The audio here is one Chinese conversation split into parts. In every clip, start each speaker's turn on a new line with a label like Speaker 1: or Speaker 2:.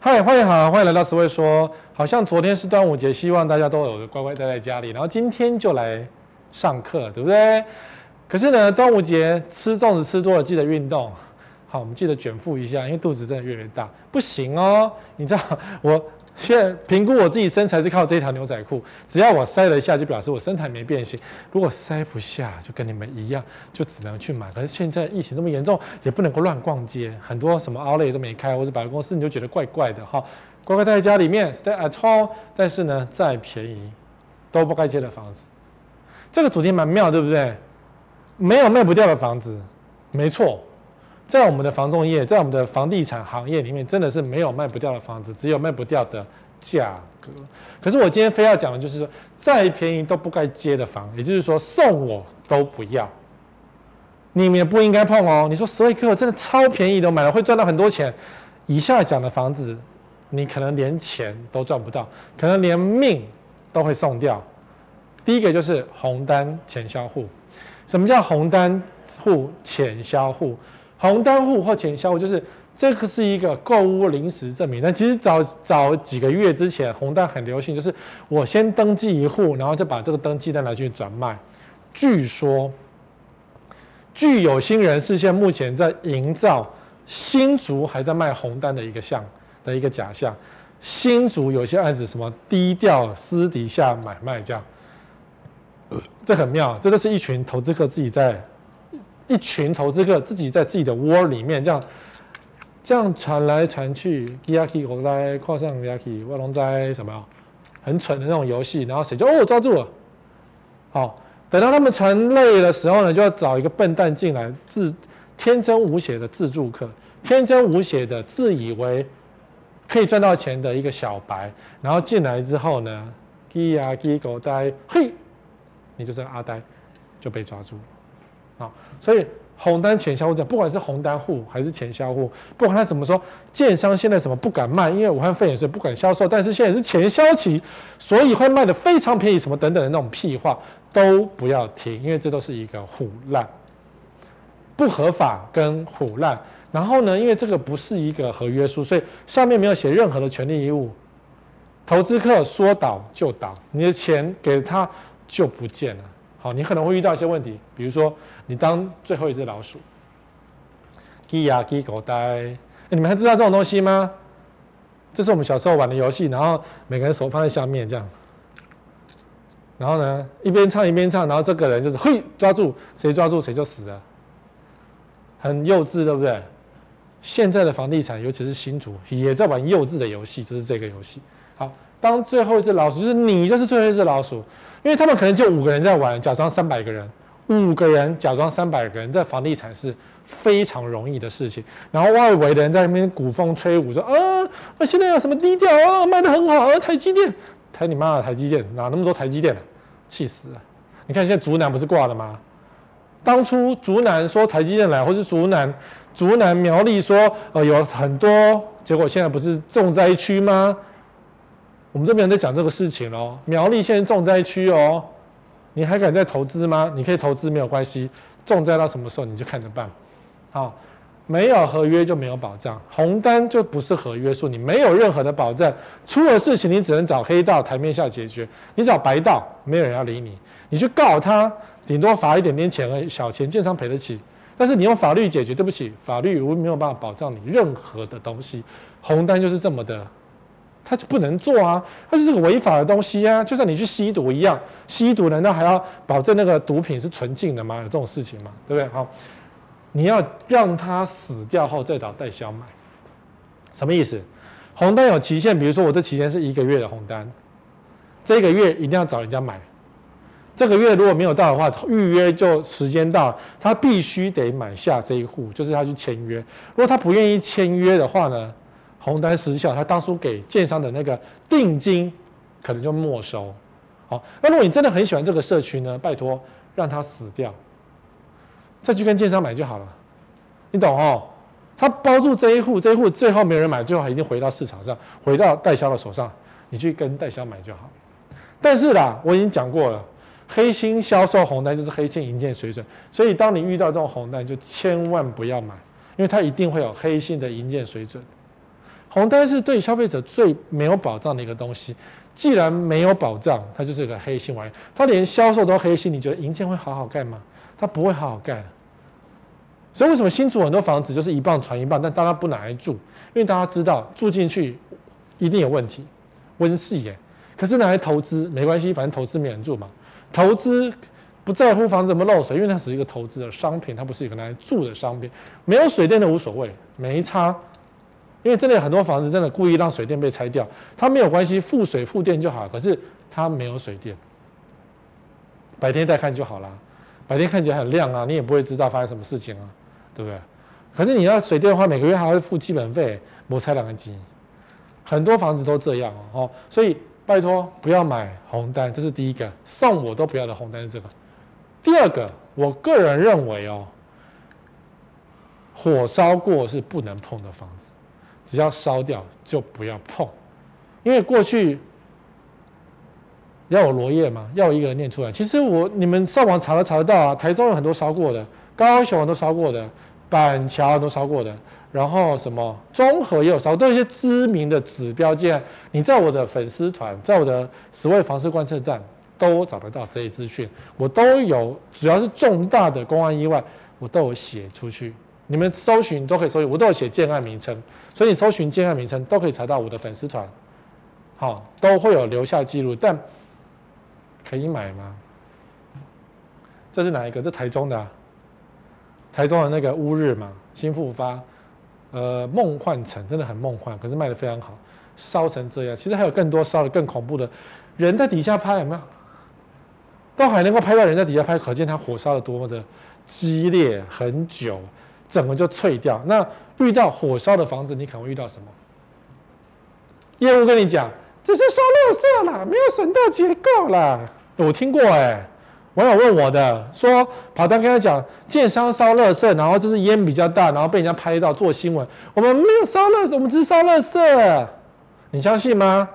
Speaker 1: 嗨，欢迎好，欢迎来到十位说。好像昨天是端午节，希望大家都有乖乖待在家里，然后今天就来上课，对不对？可是呢，端午节吃粽子吃多了，记得运动。好，我们记得卷腹一下，因为肚子真的越来越大，不行哦。你知道我。现评估我自己身材是靠这条牛仔裤，只要我塞了一下，就表示我身材没变形。如果塞不下，就跟你们一样，就只能去买。可是现在疫情这么严重，也不能够乱逛街，很多什么 outlet 都没开，或者百货公司你就觉得怪怪的哈。乖乖待在家里面，stay at home。但是呢，再便宜都不该接的房子，这个主题蛮妙，对不对？没有卖不掉的房子，没错。在我们的房仲业，在我们的房地产行业里面，真的是没有卖不掉的房子，只有卖不掉的价格。可是我今天非要讲的就是说，再便宜都不该接的房，也就是说送我都不要，你们也不应该碰哦。你说十位客真的超便宜的，买了会赚到很多钱。以下讲的房子，你可能连钱都赚不到，可能连命都会送掉。第一个就是红单潜销户。什么叫红单户潜销户？红单户或前销户，就是这个是一个购物临时证明。那其实早早几个月之前，红单很流行，就是我先登记一户，然后再把这个登记单拿去转卖。据说，据有心人士现目前在营造新竹还在卖红单的一个项的一个假象。新竹有些案子什么低调私底下买卖这样，这很妙，这都是一群投资客自己在。一群投资客自己在自己的窝里面这样这样传来传去，基亚基我在跨上基亚基，我龙在什么很蠢的那种游戏，然后谁就哦抓住了，好，等到他们传累的时候呢，就要找一个笨蛋进来自天真无邪的自助客，天真无邪的自以为可以赚到钱的一个小白，然后进来之后呢，基亚基狗呆，嘿，你就是阿呆，就被抓住。啊，所以红单潜销户，不管是红单户还是潜销户，不管他怎么说，建商现在什么不敢卖，因为武汉肺炎所以不敢销售，但是现在是潜销期，所以会卖得非常便宜，什么等等的那种屁话都不要听，因为这都是一个虎烂，不合法跟虎烂。然后呢，因为这个不是一个合约书，所以上面没有写任何的权利义务，投资客说倒就倒，你的钱给他就不见了。好，你可能会遇到一些问题，比如说你当最后一只老鼠，鸡呀鸡狗呆，你们还知道这种东西吗？这是我们小时候玩的游戏，然后每个人手放在下面这样，然后呢一边唱一边唱，然后这个人就是嘿抓住谁抓住谁就死了，很幼稚，对不对？现在的房地产，尤其是新竹，也在玩幼稚的游戏，就是这个游戏。好，当最后一只老鼠，就是你，就是最后一只老鼠。因为他们可能就五个人在玩，假装三百个人，五个人假装三百个人，在房地产是非常容易的事情。然后外围的人在那边鼓风吹舞，说啊，现在有什么低调啊，卖得很好啊，台积电，台你妈的台积电，哪那么多台积电啊？气死了！你看现在竹南不是挂了吗？当初竹南说台积电来，或是竹南竹南苗栗说呃有很多，结果现在不是重灾区吗？我们这边在讲这个事情哦，苗栗现在重灾区哦，你还敢再投资吗？你可以投资没有关系，重灾到什么时候你就看着办。好，没有合约就没有保障，红单就不是合约书，你没有任何的保证，出了事情你只能找黑道台面下解决，你找白道没有人要理你，你去告他，顶多罚一点点钱而已，小钱建商赔得起，但是你用法律解决，对不起，法律我没有办法保障你任何的东西，红单就是这么的。他就不能做啊，他就是个违法的东西啊，就像你去吸毒一样，吸毒难道还要保证那个毒品是纯净的吗？有这种事情吗？对不对？好，你要让他死掉后再找代销买，什么意思？红单有期限，比如说我这期限是一个月的红单，这个月一定要找人家买，这个月如果没有到的话，预约就时间到，他必须得买下这一户，就是他去签约。如果他不愿意签约的话呢？红单失效，他当初给建商的那个定金可能就没收。好，那如果你真的很喜欢这个社区呢，拜托让他死掉，再去跟建商买就好了。你懂哦？他包住这一户，这一户最后没人买，最后还一定回到市场上，回到代销的手上，你去跟代销买就好。但是啦，我已经讲过了，黑心销售红单就是黑心营建水准，所以当你遇到这种红单，就千万不要买，因为它一定会有黑心的营建水准。红单是对消费者最没有保障的一个东西。既然没有保障，它就是一个黑心玩意。它连销售都黑心，你觉得银建会好好干吗？它不会好好干。所以为什么新竹很多房子就是一棒传一棒，但大家不拿来住？因为大家知道住进去一定有问题，温室耶。可是拿来投资没关系，反正投资没人住嘛。投资不在乎房子怎么漏水，因为它只是一个投资的商品，它不是一个拿来住的商品。没有水电的无所谓，没差。因为真的很多房子真的故意让水电被拆掉，它没有关系，付水付电就好。可是它没有水电，白天再看就好了。白天看起来很亮啊，你也不会知道发生什么事情啊，对不对？可是你要水电的话，每个月还会付基本费，摩擦两个机。很多房子都这样哦，所以拜托不要买红单，这是第一个，送我都不要的红单是这个。第二个，我个人认为哦，火烧过是不能碰的房子。只要烧掉就不要碰，因为过去要有罗页吗？要我一个人念出来？其实我你们上网查都查得到啊。台中有很多烧过的，高雄都烧过的，板桥都烧过的，然后什么中和也有烧，都有一些知名的指标件。你在我的粉丝团，在我的十位房市观测站都找得到这些资讯，我都有，只要是重大的公安意外，我都有写出去。你们搜寻都可以搜寻，我都有写建案名称，所以你搜寻建案名称都可以查到我的粉丝团，好，都会有留下记录。但可以买吗？这是哪一个？这台中的、啊，台中的那个乌日嘛，新复发，呃，梦幻城真的很梦幻，可是卖得非常好，烧成这样。其实还有更多烧得更恐怖的，人在底下拍有没有？都还能够拍到人在底下拍，可见它火烧得多么的激烈，很久。整个就脆掉。那遇到火烧的房子，你可能会遇到什么？业务跟你讲，这是烧热色啦，没有损到结构啦。我听过哎、网友问我的，说跑单跟他讲，建商烧热色，然后这是烟比较大，然后被人家拍到做新闻。我们没有烧热，我们只是烧热色。你相信吗？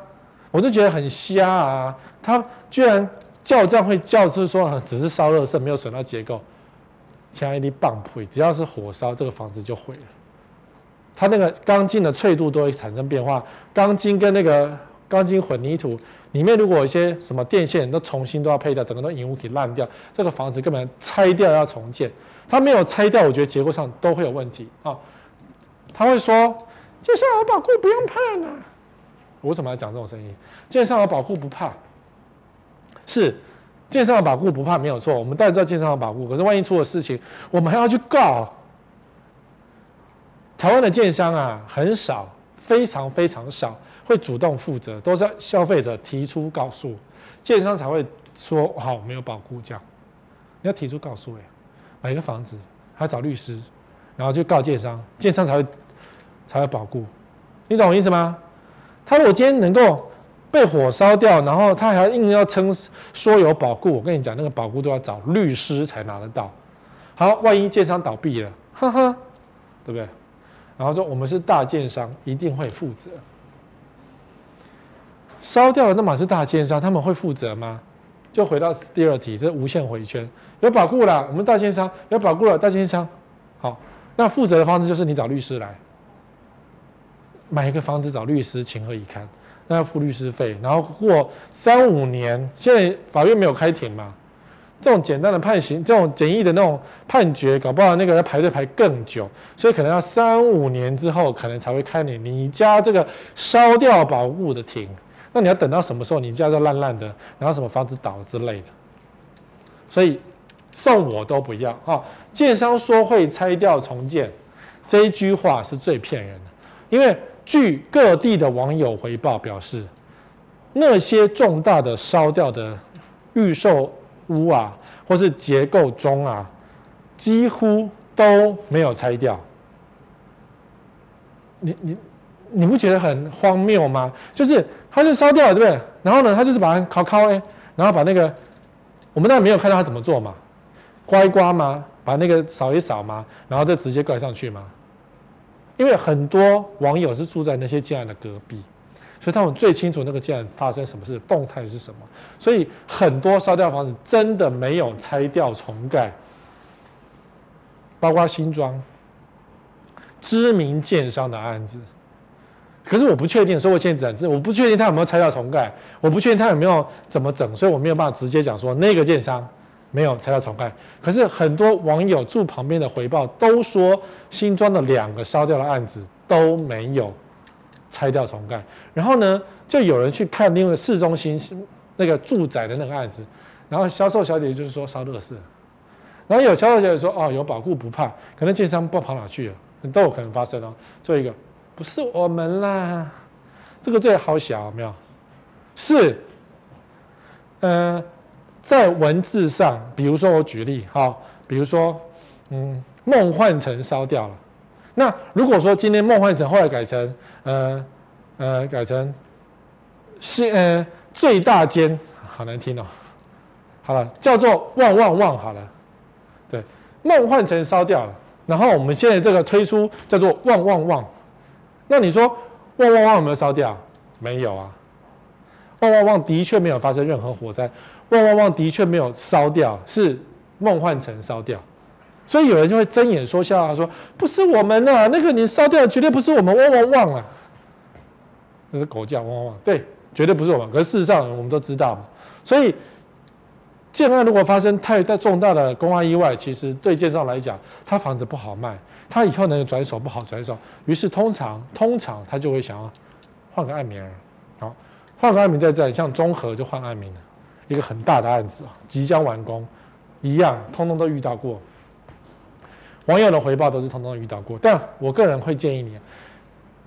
Speaker 1: 我就觉得很瞎啊，他居然叫这样会叫，就是说只是烧热色，没有损到结构。像一粒棒槌，只要是火烧，这个房子就毁了。它那个钢筋的脆度都会产生变化，钢筋跟那个钢筋混凝土里面，如果有一些什么电线都重新都要配掉，整个都引物体烂掉，这个房子根本拆掉要重建。它没有拆掉，我觉得结构上都会有问题啊。他会说：“建商有保护不用怕呢。”我为什么要讲这种声音？建商有保护不怕，是。建商的保固不怕没有错，我们大家知道建商的保固，可是万一出了事情，我们还要去告。台湾的建商啊，很少，非常非常少会主动负责，都是消费者提出告诉，建商才会说好没有保固这样。你要提出告诉哎，买一个房子还要找律师，然后就告建商，建商才会才会保固，你懂我意思吗？他如果今天能够。被火烧掉，然后他还硬要称说有保固。我跟你讲，那个保固都要找律师才拿得到。好，万一建商倒闭了，哈哈，对不对？然后说我们是大建商，一定会负责。烧掉了，那么是大建商，他们会负责吗？就回到第二题，这无限回圈。有保固了，我们大建商有保固了，大建商。好，那负责的方式就是你找律师来，买一个房子找律师，情何以堪？那要付律师费，然后过三五年，现在法院没有开庭嘛？这种简单的判刑，这种简易的那种判决，搞不好那个要排队排更久，所以可能要三五年之后，可能才会开你你家这个烧掉保固的庭。那你要等到什么时候？你家就烂烂的，然后什么房子倒之类的。所以送我都不要啊！建商说会拆掉重建，这一句话是最骗人的，因为。据各地的网友回报表示，那些重大的烧掉的预售屋啊，或是结构中啊，几乎都没有拆掉。你你你不觉得很荒谬吗？就是它就烧掉了，对不对？然后呢，他就是把它烤烤哎，然后把那个我们当然没有看到他怎么做嘛，刮一刮吗？把那个扫一扫吗？然后再直接盖上去吗？因为很多网友是住在那些建案的隔壁，所以他们最清楚那个建案发生什么事，动态是什么。所以很多烧掉房子真的没有拆掉重盖，包括新庄知名建商的案子，可是我不确定，所以我现在只我不确定他有没有拆掉重盖，我不确定他有没有怎么整，所以我没有办法直接讲说那个建商没有拆掉重盖。可是很多网友住旁边的回报都说，新庄的两个烧掉的案子都没有拆掉重盖。然后呢，就有人去看另外市中心那个住宅的那个案子，然后销售小姐就是说烧垃圾，然后有销售小姐说哦有保固不怕，可能建商不跑哪去了，都有可能发生哦。做一个不是我们啦，这个最好小有没有？是，呃，在文字上，比如说我举例哈，比如说嗯梦幻城烧掉了，那如果说今天梦幻城后来改成呃呃改成是呃。最大间好难听哦，好了，叫做旺旺旺好了，对，梦幻城烧掉了，然后我们现在这个推出叫做旺旺旺，那你说旺旺旺有没有烧掉？没有啊，旺旺旺的确没有发生任何火灾，旺旺旺的确没有烧掉，是梦幻城烧掉，所以有人就会睁眼说瞎话，说不是我们啊，那个你烧掉绝对不是我们旺旺旺啊，那是狗叫旺旺旺，对。绝对不是我们，可是事实上我们都知道嘛。所以建案如果发生太大重大的公安意外，其实对建商来讲，他房子不好卖，他以后能转手不好转手，于是通常通常他就会想要换个案名，换个案名在这，像中和就换案名了，一个很大的案子啊，即将完工，一样通通都遇到过。网友的回报都是通通遇到过，但我个人会建议你。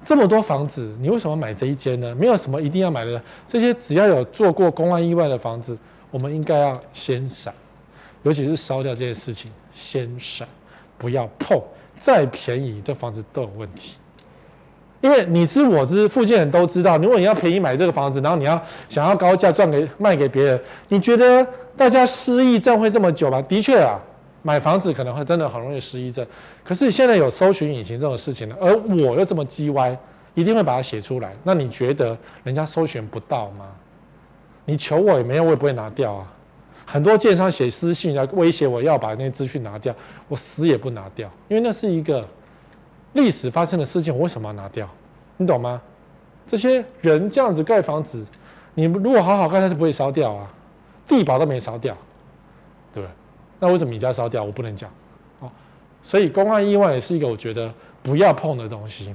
Speaker 1: 这么多房子，你为什么买这一间呢？没有什么一定要买的，这些只要有做过公安意外的房子，我们应该要先闪，尤其是烧掉这件事情，先闪，不要碰。再便宜的房子都有问题，因为你知我知，附近人都知道。如果你要便宜买这个房子，然后你要想要高价赚给卖给别人，你觉得大家失忆症会这么久吗？的确啊。买房子可能会真的很容易失忆症，可是现在有搜寻引擎这种事情了，而我又这么叽歪，一定会把它写出来。那你觉得人家搜寻不到吗？你求我也没有，我也不会拿掉啊。很多建商写私信来威胁我要把那些资讯拿掉，我死也不拿掉，因为那是一个历史发生的事情，我为什么要拿掉？你懂吗？这些人这样子盖房子，你如果好好盖，它是不会烧掉啊，地保都没烧掉，对不对？那为什么你家烧掉？我不能讲，哦，所以公安意外也是一个我觉得不要碰的东西，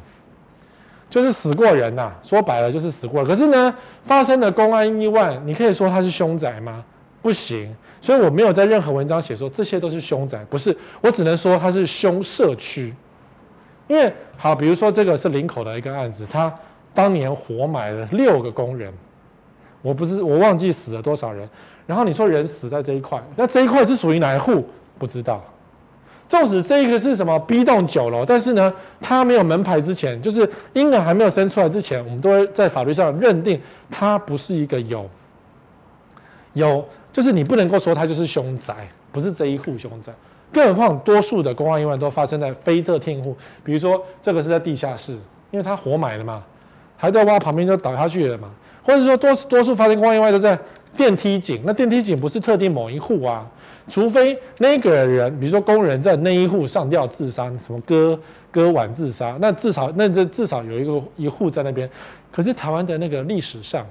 Speaker 1: 就是死过人呐，说白了就是死过。可是呢，发生的公安意外，你可以说它是凶宅吗？不行。所以我没有在任何文章写说这些都是凶宅，不是，我只能说它是凶社区。因为好，比如说这个是林口的一个案子，他当年活埋了六个工人，我不是我忘记死了多少人。然后你说人死在这一块，那这一块是属于哪一户？不知道。纵使这个是什么 B 栋九楼，但是呢，它没有门牌之前，就是婴儿还没有生出来之前，我们都会在法律上认定它不是一个有有，就是你不能够说它就是凶宅，不是这一户凶宅。更何况多数的公安意外都发生在非特定户，比如说这个是在地下室，因为它活埋了嘛，还在挖旁边就倒下去了嘛，或者说多多数发生公安意外都在。电梯井，那电梯井不是特定某一户啊，除非那个人，比如说工人在那一户上吊自杀，什么割割腕自杀，那至少那这至少有一个一户在那边。可是台湾的那个历史上，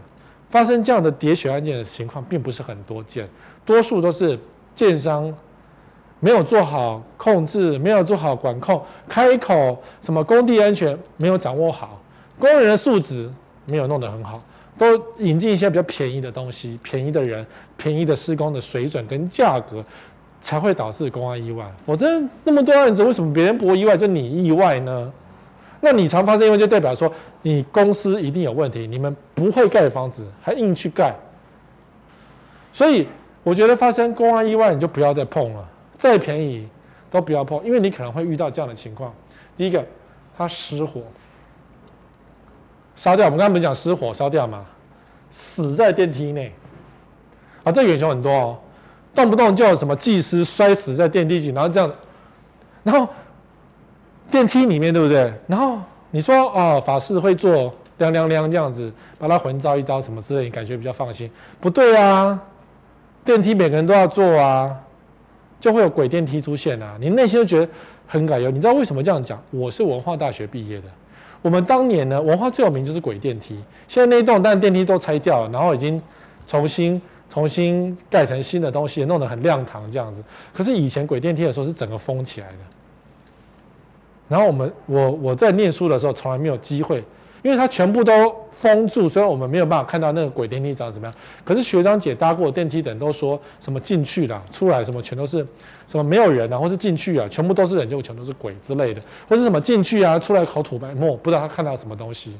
Speaker 1: 发生这样的喋血案件的情况并不是很多见，多数都是建商没有做好控制，没有做好管控，开口什么工地安全没有掌握好，工人的素质没有弄得很好。都引进一些比较便宜的东西，便宜的人，便宜的施工的水准跟价格，才会导致公安意外。否则那么多案子，为什么别人不意外，就你意外呢？那你常发生意外，就代表说你公司一定有问题，你们不会盖房子，还硬去盖。所以我觉得发生公安意外，你就不要再碰了，再便宜都不要碰，因为你可能会遇到这样的情况。第一个，它失火。烧掉，我们刚才不讲失火烧掉吗？死在电梯内啊，这个远很多哦，动不动就有什么技师摔死在电梯井，然后这样，然后电梯里面对不对？然后你说哦，法师会做亮亮亮这样子，把它魂招一招什么之类，你感觉比较放心？不对啊，电梯每个人都要坐啊，就会有鬼电梯出现啊，你内心就觉得很感忧。你知道为什么这样讲？我是文化大学毕业的。我们当年呢，文化最有名就是轨电梯。现在那一栋，但电梯都拆掉了，然后已经重新重新盖成新的东西，弄得很亮堂这样子。可是以前轨电梯的时候是整个封起来的。然后我们我我在念书的时候从来没有机会，因为它全部都封住，所以我们没有办法看到那个轨电梯长什么样。可是学长姐搭过电梯的人都说什么进去了，出来什么全都是。什么没有人啊，或是进去啊，全部都是人，就全都是鬼之类的，或是什么进去啊，出来口吐白沫，不知道他看到什么东西。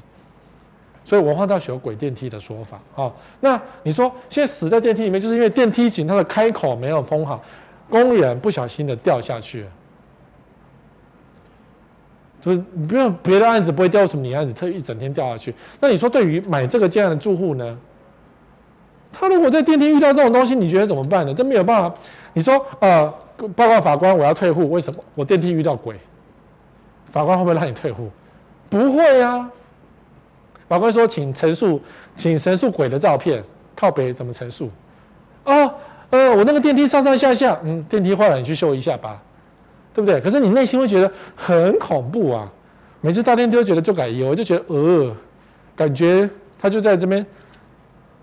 Speaker 1: 所以文化大学有轨电梯的说法啊、那你说现在死在电梯里面，就是因为电梯井它的开口没有封好，工人不小心的掉下去了。就是你不用别的案子不会掉，什么你案子特意一整天掉下去？那你说对于买这个建案的住户呢？他如果在电梯遇到这种东西，你觉得怎么办呢？这没有办法。你说呃。报告法官，我要退户。为什么？我电梯遇到鬼。法官会不会让你退户？不会、啊。法官说，请陈述，请陈述鬼的照片。靠北怎么陈述？哦，呃，我那个电梯上上下下，嗯，电梯坏了，你去修一下吧，对不对？可是你内心会觉得很恐怖啊。每次到电梯都觉得就改油，就觉得呃，感觉他就在这边。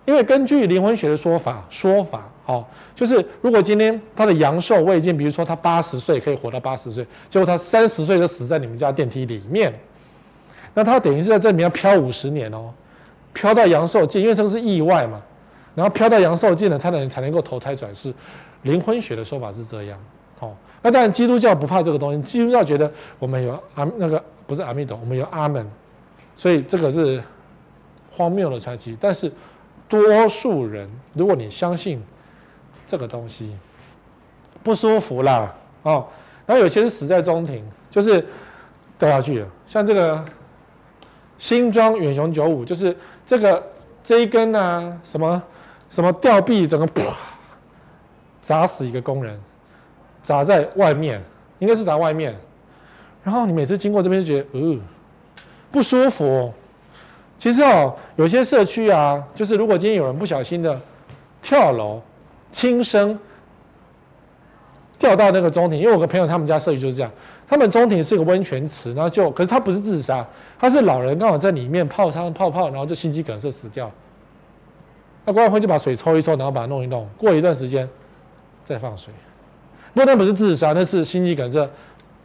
Speaker 1: 因为根据灵魂学的说法，说法，哦，就是如果今天他的阳寿未尽，比如说他八十岁可以活到八十岁，结果他三十岁就死在你们家电梯里面，那他等于是在这里面要飘五十年哦，飘到阳寿尽，因为这个是意外嘛，然后飘到阳寿尽了，他能才能够投胎转世。灵魂学的说法是这样，那当然基督教不怕这个东西，基督教觉得我们有阿那个不是阿弥陀，我们有阿门，所以这个是荒谬的传奇，但是。多数人，如果你相信这个东西，不舒服啦哦，然后有些是死在中庭，就是掉下去了。像这个新庄远雄九五，就是这个这一根啊，什么什么吊臂，整个啪砸死一个工人，砸在外面，应该是砸外面。然后你每次经过这边就觉得，呃，不舒服。其实哦，有些社区啊，就是如果今天有人不小心的跳楼，轻生掉到那个中庭，因为我个朋友他们家社区就是这样，他们中庭是一个温泉池，然后就可是他不是自杀，他是老人刚好在里面泡汤泡泡，然后就心肌梗塞死掉。那管委会就把水抽一抽，然后把它弄一弄，过一段时间再放水。那那不是自杀，那是心肌梗塞，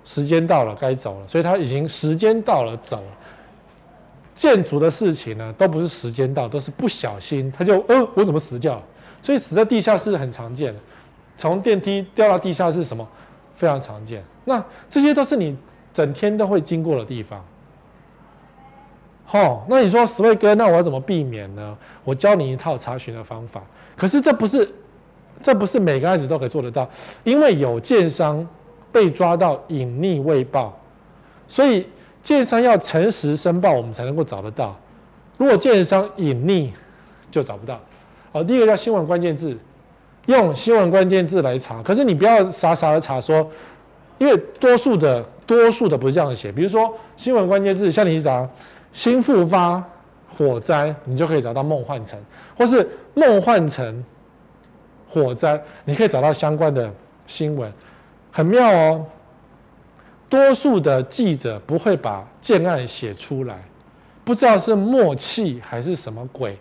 Speaker 1: 时间到了该走了，所以他已经时间到了走了。建筑的事情呢，都不是时间到，都是不小心，他就呃，我怎么死掉了？所以死在地下室很常见，从电梯掉到地下室什么非常常见。那这些都是你整天都会经过的地方。好，那你说十位哥，那我要怎么避免呢？我教你一套查询的方法。可是这不是，这不是每个案子都可以做得到，因为有建商被抓到隐匿未报，所以。建商要诚实申报，我们才能够找得到。如果建商隐匿，就找不到。好，第一个叫新闻关键字，用新闻关键字来查。可是你不要傻傻的查说，因为多数的多数的不是这样写。比如说新闻关键字，像你找新复发火灾，你就可以找到梦幻城，或是梦幻城火灾，你可以找到相关的新闻，很妙哦。多数的记者不会把建案写出来，不知道是默契还是什么鬼。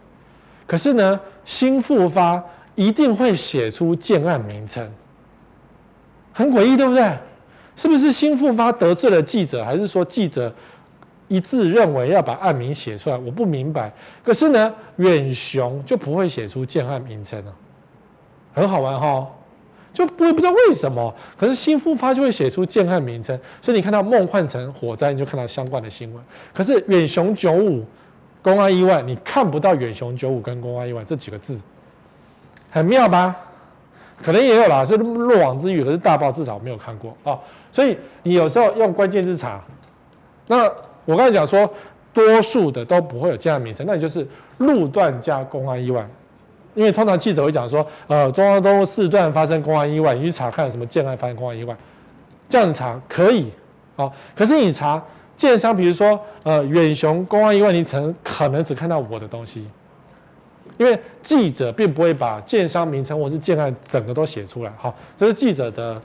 Speaker 1: 可是呢，新复发一定会写出建案名称，很诡异，对不对？是不是新复发得罪了记者，还是说记者一致认为要把案名写出来？我不明白。可是呢，远雄就不会写出建案名称了，很好玩哈、就我也不知道为什么，可是新复发就会写出建案名称，所以你看到梦幻城火灾，你就看到相关的新闻。可是远雄九五公安意外，你看不到远雄九五跟公安意外这几个字，很妙吧？可能也有啦，是漏网之鱼，可是大报至少没有看过哦。所以你有时候用关键字查，那我刚才讲说，多数的都不会有建案名称，那也就是路段加公安意外。因为通常记者会讲说，呃，中央东路四段发生公安意外，你去查看什么建案发生公安意外，这样子查可以，好、可是你查建商，比如说呃远雄公安意外，你可能可能只看到我的东西，因为记者并不会把建商名称或是建案整个都写出来，好、哦，这是记者的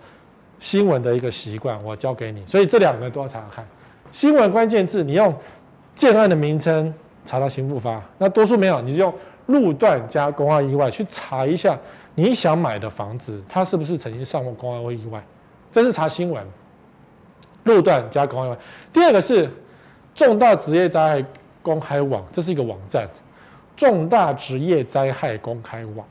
Speaker 1: 新闻的一个习惯，我教给你，所以这两个都要查看。新闻关键字，你用建案的名称查到新复发，那多数没有，你就用路段加公安意外去查一下你想买的房子，它是不是曾经上过公安或意外，这是查新闻。路段加公安意外。第二个是重大职业灾害公开网，这是一个网站，重大职业灾害公开网，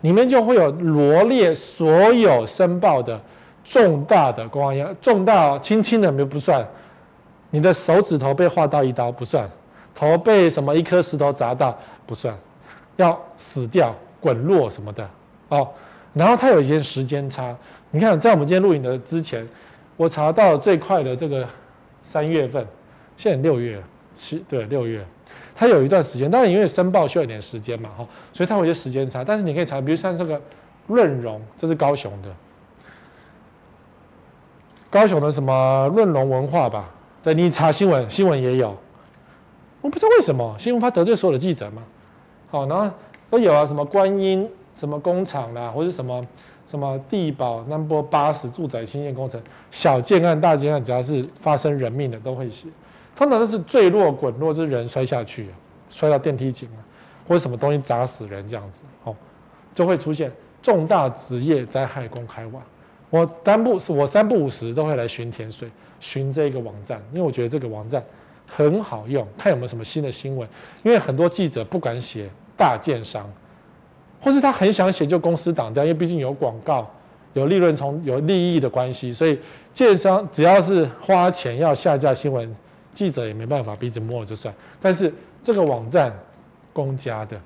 Speaker 1: 里面就会有罗列所有申报的重大的公安意外，重大轻轻的没不算。你的手指头被划到一刀不算，头被什么一颗石头砸到不算，要死掉、滚落什么的哦。然后它有一些时间差，你看在我们今天录影的之前，我查到最快的这个三月份，现在六月七对六月，它有一段时间，当然因为申报需要一点时间嘛哈，所以它有些时间差。但是你可以查，比如像这个润荣，这是高雄的，高雄的什么润荣文化吧。对，你查新闻，新闻也有，我不知道为什么新闻他得罪所有的记者嘛。好，然后都有啊，什么观音什么工厂啦，或者什么什么地保南波八十住宅新建工程，小建案、大建案，只要是发生人命的都会写。通常都是坠落、滚落，就是人摔下去，摔到电梯井啊，或者什么东西砸死人这样子，哦，就会出现重大职业灾害公开网。我三不我三不五时都会来巡田水。寻这个网站，因为我觉得这个网站很好用，看有没有什么新的新闻。因为很多记者不敢写大建商，或是他很想写就公司挡掉，因为毕竟有广告、有利润从有利益的关系，所以建商只要是花钱要下架新闻，记者也没办法鼻子摸了就算。但是这个网站公家的，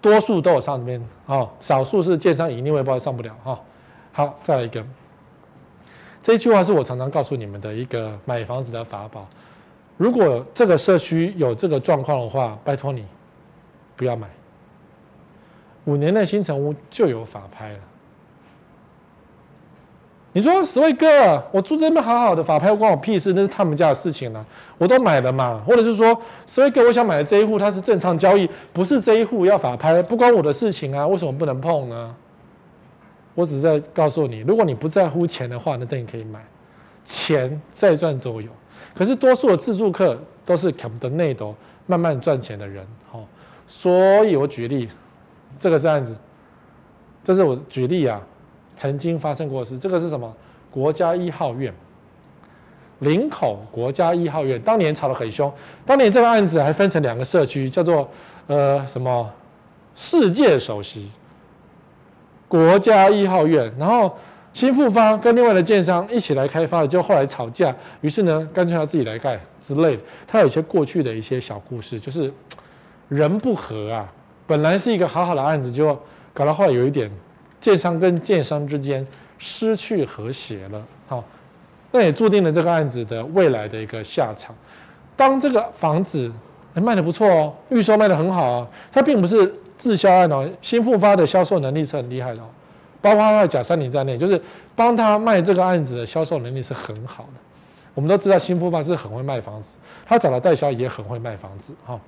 Speaker 1: 多数都有上这边哦，少数是建商以另外包上不了哈、哦。好，再来一个。这句话是我常常告诉你们的一个买房子的法宝。如果这个社区有这个状况的话，拜托你不要买。五年内新城屋就有法拍了。你说十位哥，我住这边好好的，法拍关我屁事，那是他们家的事情了啊。我都买了嘛。或者是说，十位哥，我想买的这一户它是正常交易，不是这一户要法拍，不关我的事情啊，为什么不能碰呢？我只是在告诉你，如果你不在乎钱的话，那等你可以买，钱再赚都有。可是多数的自助客都是看不得内斗慢慢赚钱的人，哦，所以我举例，这个是案子，这是我举例啊，曾经发生过的事。这个是什么？国家一号院，林口国家一号院，当年吵得很凶。当年这个案子还分成两个社区，叫做呃什么世界首席。国家一号院，然后新复方跟另外的建商一起来开发的，就后来吵架，于是呢，干脆他自己来盖之类的。他有一些过去的一些小故事，就是人不和啊，本来是一个好好的案子，就搞到后来有一点建商跟建商之间失去和谐了。好，那也注定了这个案子的未来的一个下场。当这个房子卖得不错哦，预售卖得很好啊，它并不是。自销案哦，新复发的销售能力是很厉害的哦，包括他甲山林在内，就是帮他卖这个案子的销售能力是很好的。我们都知道新复发是很会卖房子，他找的代销也很会卖房子哈。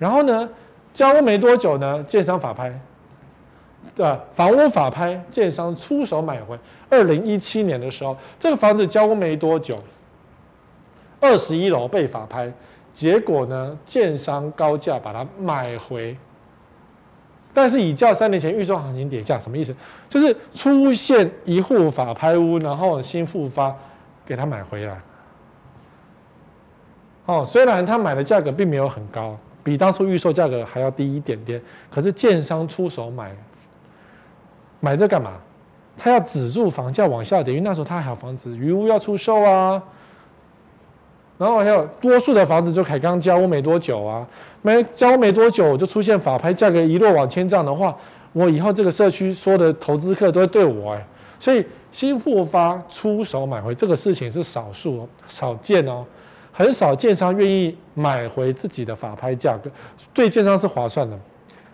Speaker 1: 然后呢，交屋没多久呢，建商法拍，对吧？房屋法拍，建商出手买回。二零一七年的时候，这个房子交屋没多久，二十一楼被法拍，结果呢，建商高价把它买回。但是以较三年前预售行情跌价，什么意思？就是出现一户法拍屋，然后新复发给他买回来。哦，虽然他买的价格并没有很高，比当初预售价格还要低一点点，可是建商出手买，买这干嘛？他要止住房价往下跌，因为那时候他还有房子余屋要出售啊。然后还有多数的房子就凯刚交屋没多久啊。没交没多久，就出现法拍价格一落往千丈的话，我以后这个社区所有的投资客都会对我哎，所以新复发出手买回这个事情是少数少见哦，很少建商愿意买回自己的法拍价格，对建商是划算的，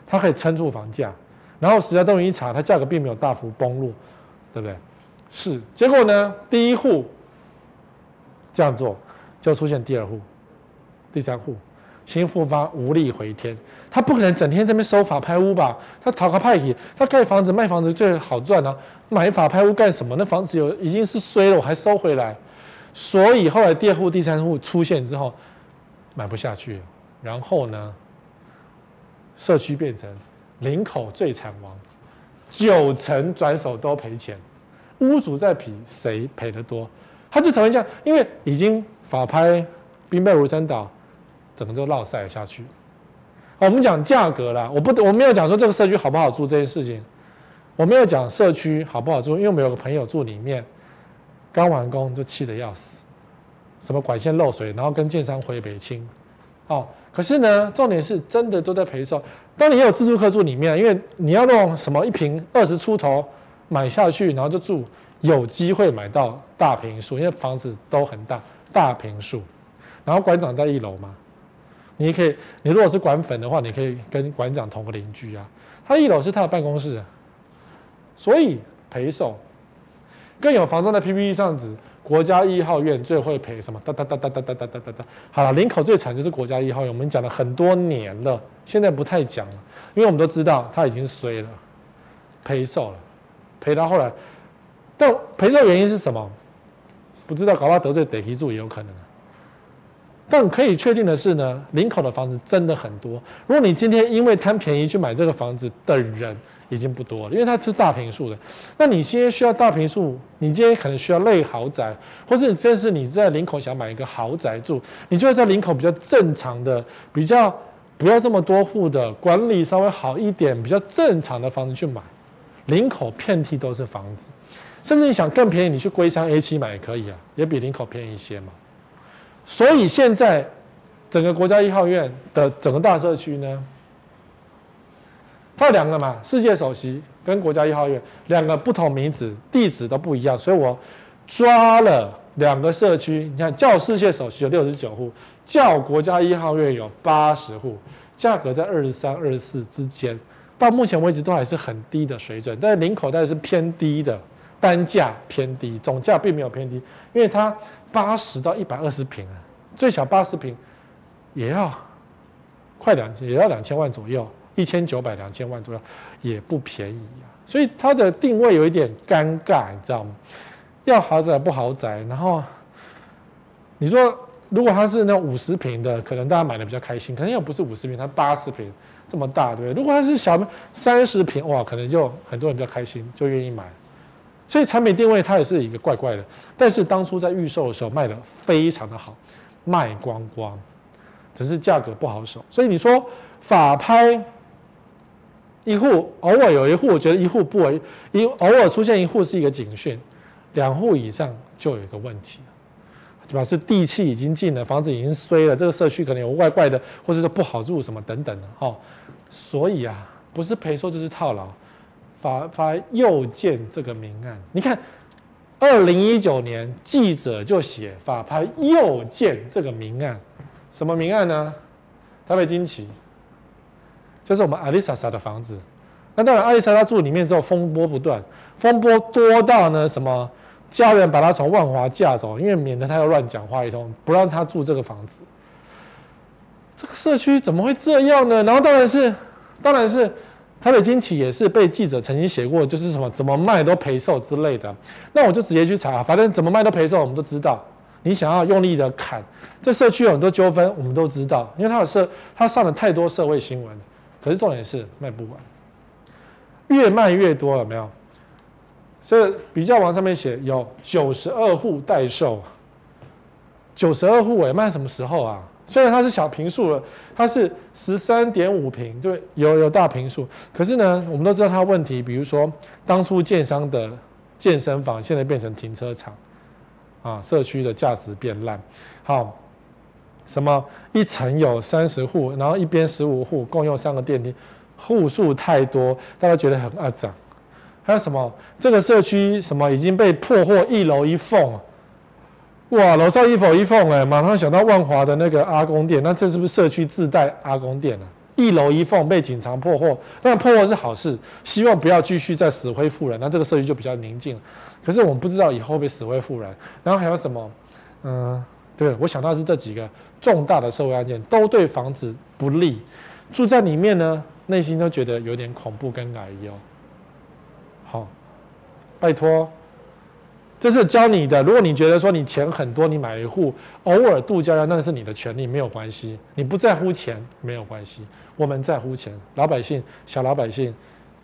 Speaker 1: 它可以撑住房价，然后实际动一查，它价格并没有大幅崩落，对不对？是，结果呢，第一户这样做，就出现第二户、第三户。新复发无力回天，他不可能整天在那边收法拍屋吧？他讨个派系，他盖房子卖房子最好赚啊！买法拍屋干什么？那房子有已经是衰了，我还收回来。所以后来第二户、第三户出现之后，买不下去了，然后呢，社区变成林口最惨王，九成转手都赔钱，屋主在比，谁赔得多？他就成为这样，因为已经法拍兵败如山倒，整个就落赛下去。我们讲价格啦，我不我没有讲说这个社区好不好住这件事情，我没有讲社区好不好住，因为我们有个朋友住里面，刚完工就气得要死，什么管线漏水，然后跟建商回北清，哦，可是呢，重点是真的都在赔售。当你有自住客住里面，因为你要弄什么一平二十出头买下去，然后就住，有机会买到大平数，因为房子都很大，大平数，然后馆长在一楼嘛。你可以，你如果是馆粉的话，你可以跟馆长同个邻居啊。他一楼是他的办公室，所以赔售。更有房仲在 PPT 上指，国家一号院最会赔什么？哒哒哒哒哒哒哒哒哒哒。好了，林口最惨就是国家一号院，我们讲了很多年了，现在不太讲了，因为我们都知道他已经衰了，赔售了，赔到后来，但赔售原因是什么？不知道，搞到得罪地基主也有可能。但可以确定的是呢，林口的房子真的很多。如果你今天因为贪便宜去买这个房子的人已经不多了，因为它是大坪数的。那你今天需要大坪数，你今天可能需要类豪宅，或是甚至你在林口想买一个豪宅住，你就会在林口比较正常的、比较不要这么多户的、管理稍微好一点、比较正常的房子去买。林口遍地都是房子，甚至你想更便宜，你去龟山 A 七买也可以啊，也比林口便宜一些嘛。所以现在整个国家一号院的整个大社区呢，它有两个嘛，世界首席跟国家一号院两个不同名字，地址都不一样，所以我抓了两个社区，你看叫世界首席有六十九户，叫国家一号院有八十户，价格在二十三、二十四之间，到目前为止都还是很低的水准，但是林口袋是偏低的，单价偏低，总价并没有偏低，因为它。八十到一百二十平啊，最小八十平也要快两，也要两千万左右，一千九百两千万左右，也不便宜啊。所以它的定位有一点尴尬，你知道吗？要豪宅不豪宅，然后你说如果它是那五十平的，可能大家买的比较开心，可能又不是五十平，它八十平这么大，对不对？如果它是小三十平，哇，可能就很多人比较开心，就愿意买。所以产品定位它也是一个怪怪的，但是当初在预售的时候卖的非常的好，卖光光，只是价格不好守。所以你说法拍一户偶尔有一户，我觉得一户不为一偶尔出现一户是一个警讯，两户以上就有一个问题了，对吧？是地气已经进了，房子已经衰了，这个社区可能有怪怪的，或者说不好住什么等等的哈。所以啊，不是赔售就是套牢。法拍又见这个明案，你看，二零一九年记者就写法拍又见这个明案，什么明案呢？台北金奇，就是我们阿里莎莎的房子。那当然，阿里莎莎住里面之后风波不断，风波多到呢什么家人把他从万华架走，因为免得他要乱讲话一通，不让他住这个房子。这个社区怎么会这样呢？然后当然是，当然是。他的惊奇也是被记者曾经写过，就是什么怎么卖都赔售之类的。那我就直接去查，反正怎么卖都赔售，我们都知道。你想要用力的砍，这社区有很多纠纷，我们都知道，因为它有社，它上了太多社会新闻。可是重点是卖不完，越卖越多，有没有？所以比较网上面写有九十二户待售，九十二户我卖什么时候啊？虽然它是小平数了，它是十三点五坪，就有有大平数。可是呢，我们都知道它问题，比如说当初建商的健身房现在变成停车场，啊，社区的价值变烂。好，什么一层有三十户，然后一边十五户，共用三个电梯，户数太多，大家觉得很阿杂。还有什么这个社区什么已经被破获一楼一凤。哇，楼上一否一凤哎，马上想到万华的那个阿公店，那这是不是社区自带阿公店啊？一楼一凤被警察破获，那破获是好事，希望不要继续再死灰复燃，那这个社区就比较宁静。可是我们不知道以后会不会死灰复燃。然后还有什么？嗯，对，我想到是这几个重大的社会案件都对房子不利，住在里面呢，内心都觉得有点恐怖跟矮哟。好，拜托。这是教你的。如果你觉得说你钱很多，你买一户偶尔度假，那是你的权利，没有关系。你不在乎钱没有关系，我们在乎钱。老百姓、小老百姓、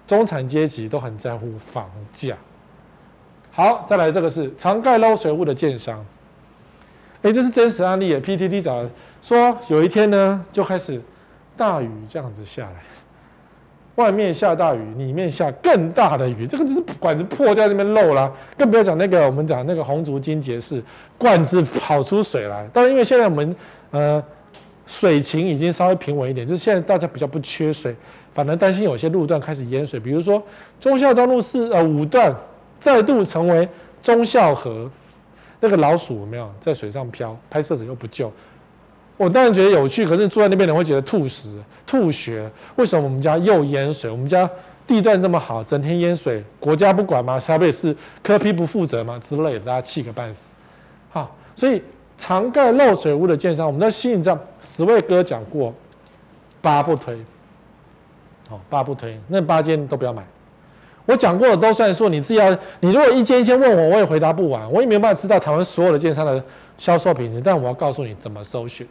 Speaker 1: 中产阶级都很在乎房价。好，再来这个是常盖漏水屋的建商。哎，这是真实案例。PTT 找说有一天呢，就开始大雨这样子下来，外面下大雨，里面下更大的雨，这个就是管子破掉那边漏了，更不要讲那个我们讲那个红竹金节是罐子跑出水来。但是因为现在我们呃水情已经稍微平稳一点，就是现在大家比较不缺水，反而担心有些路段开始淹水，比如说忠孝东路四呃五段。再度成为忠孝河，那个老鼠有没有在水上漂？拍摄者又不救，我当然觉得有趣。可是住在那边的人会觉得吐屎、吐血。为什么我们家又淹水？我们家地段这么好，整天淹水，国家不管吗？台北市科批不负责吗？之类的，大家气个半死。好，所以常盖漏水屋的建商，我们在新闻上十位哥讲过，八不推。好，八不推，那八间都不要买。我讲过的都算数，你自己要。你如果一间一间问我，我也回答不完，我也没有办法知道台湾所有的建商的销售品质。但我要告诉你怎么搜寻。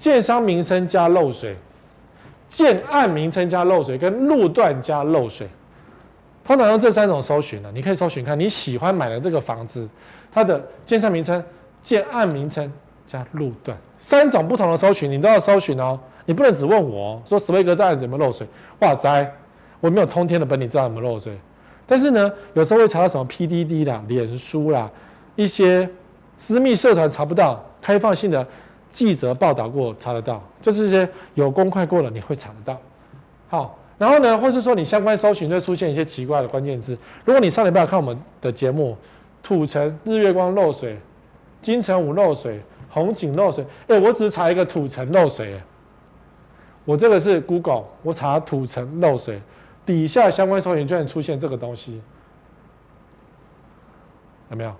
Speaker 1: 建商名称加漏水，建案名称加漏水，跟路段加漏水，通常用这三种搜寻呢。你可以搜寻看你喜欢买的这个房子，它的建商名称、建案名称加路段，三种不同的搜寻，你都要搜寻哦。你不能只问我哦，说史威格这案子有没有漏水？哇塞！我没有通天的本领，知道有没有漏水。但是呢，有时候会查到什么 PDD 啦、脸书啦，一些私密社团查不到，开放性的记者报道过查得到，就是一些有公开过的，你会查得到。好，然后呢，或是说你相关搜寻会出现一些奇怪的关键字。如果你上礼拜看我们的节目，土城日月光漏水，金城武漏水，红景漏水，哎，我只查一个土城漏水，我这个是 Google，我查土城漏水。底下相关搜寻居然出现这个东西，有没有？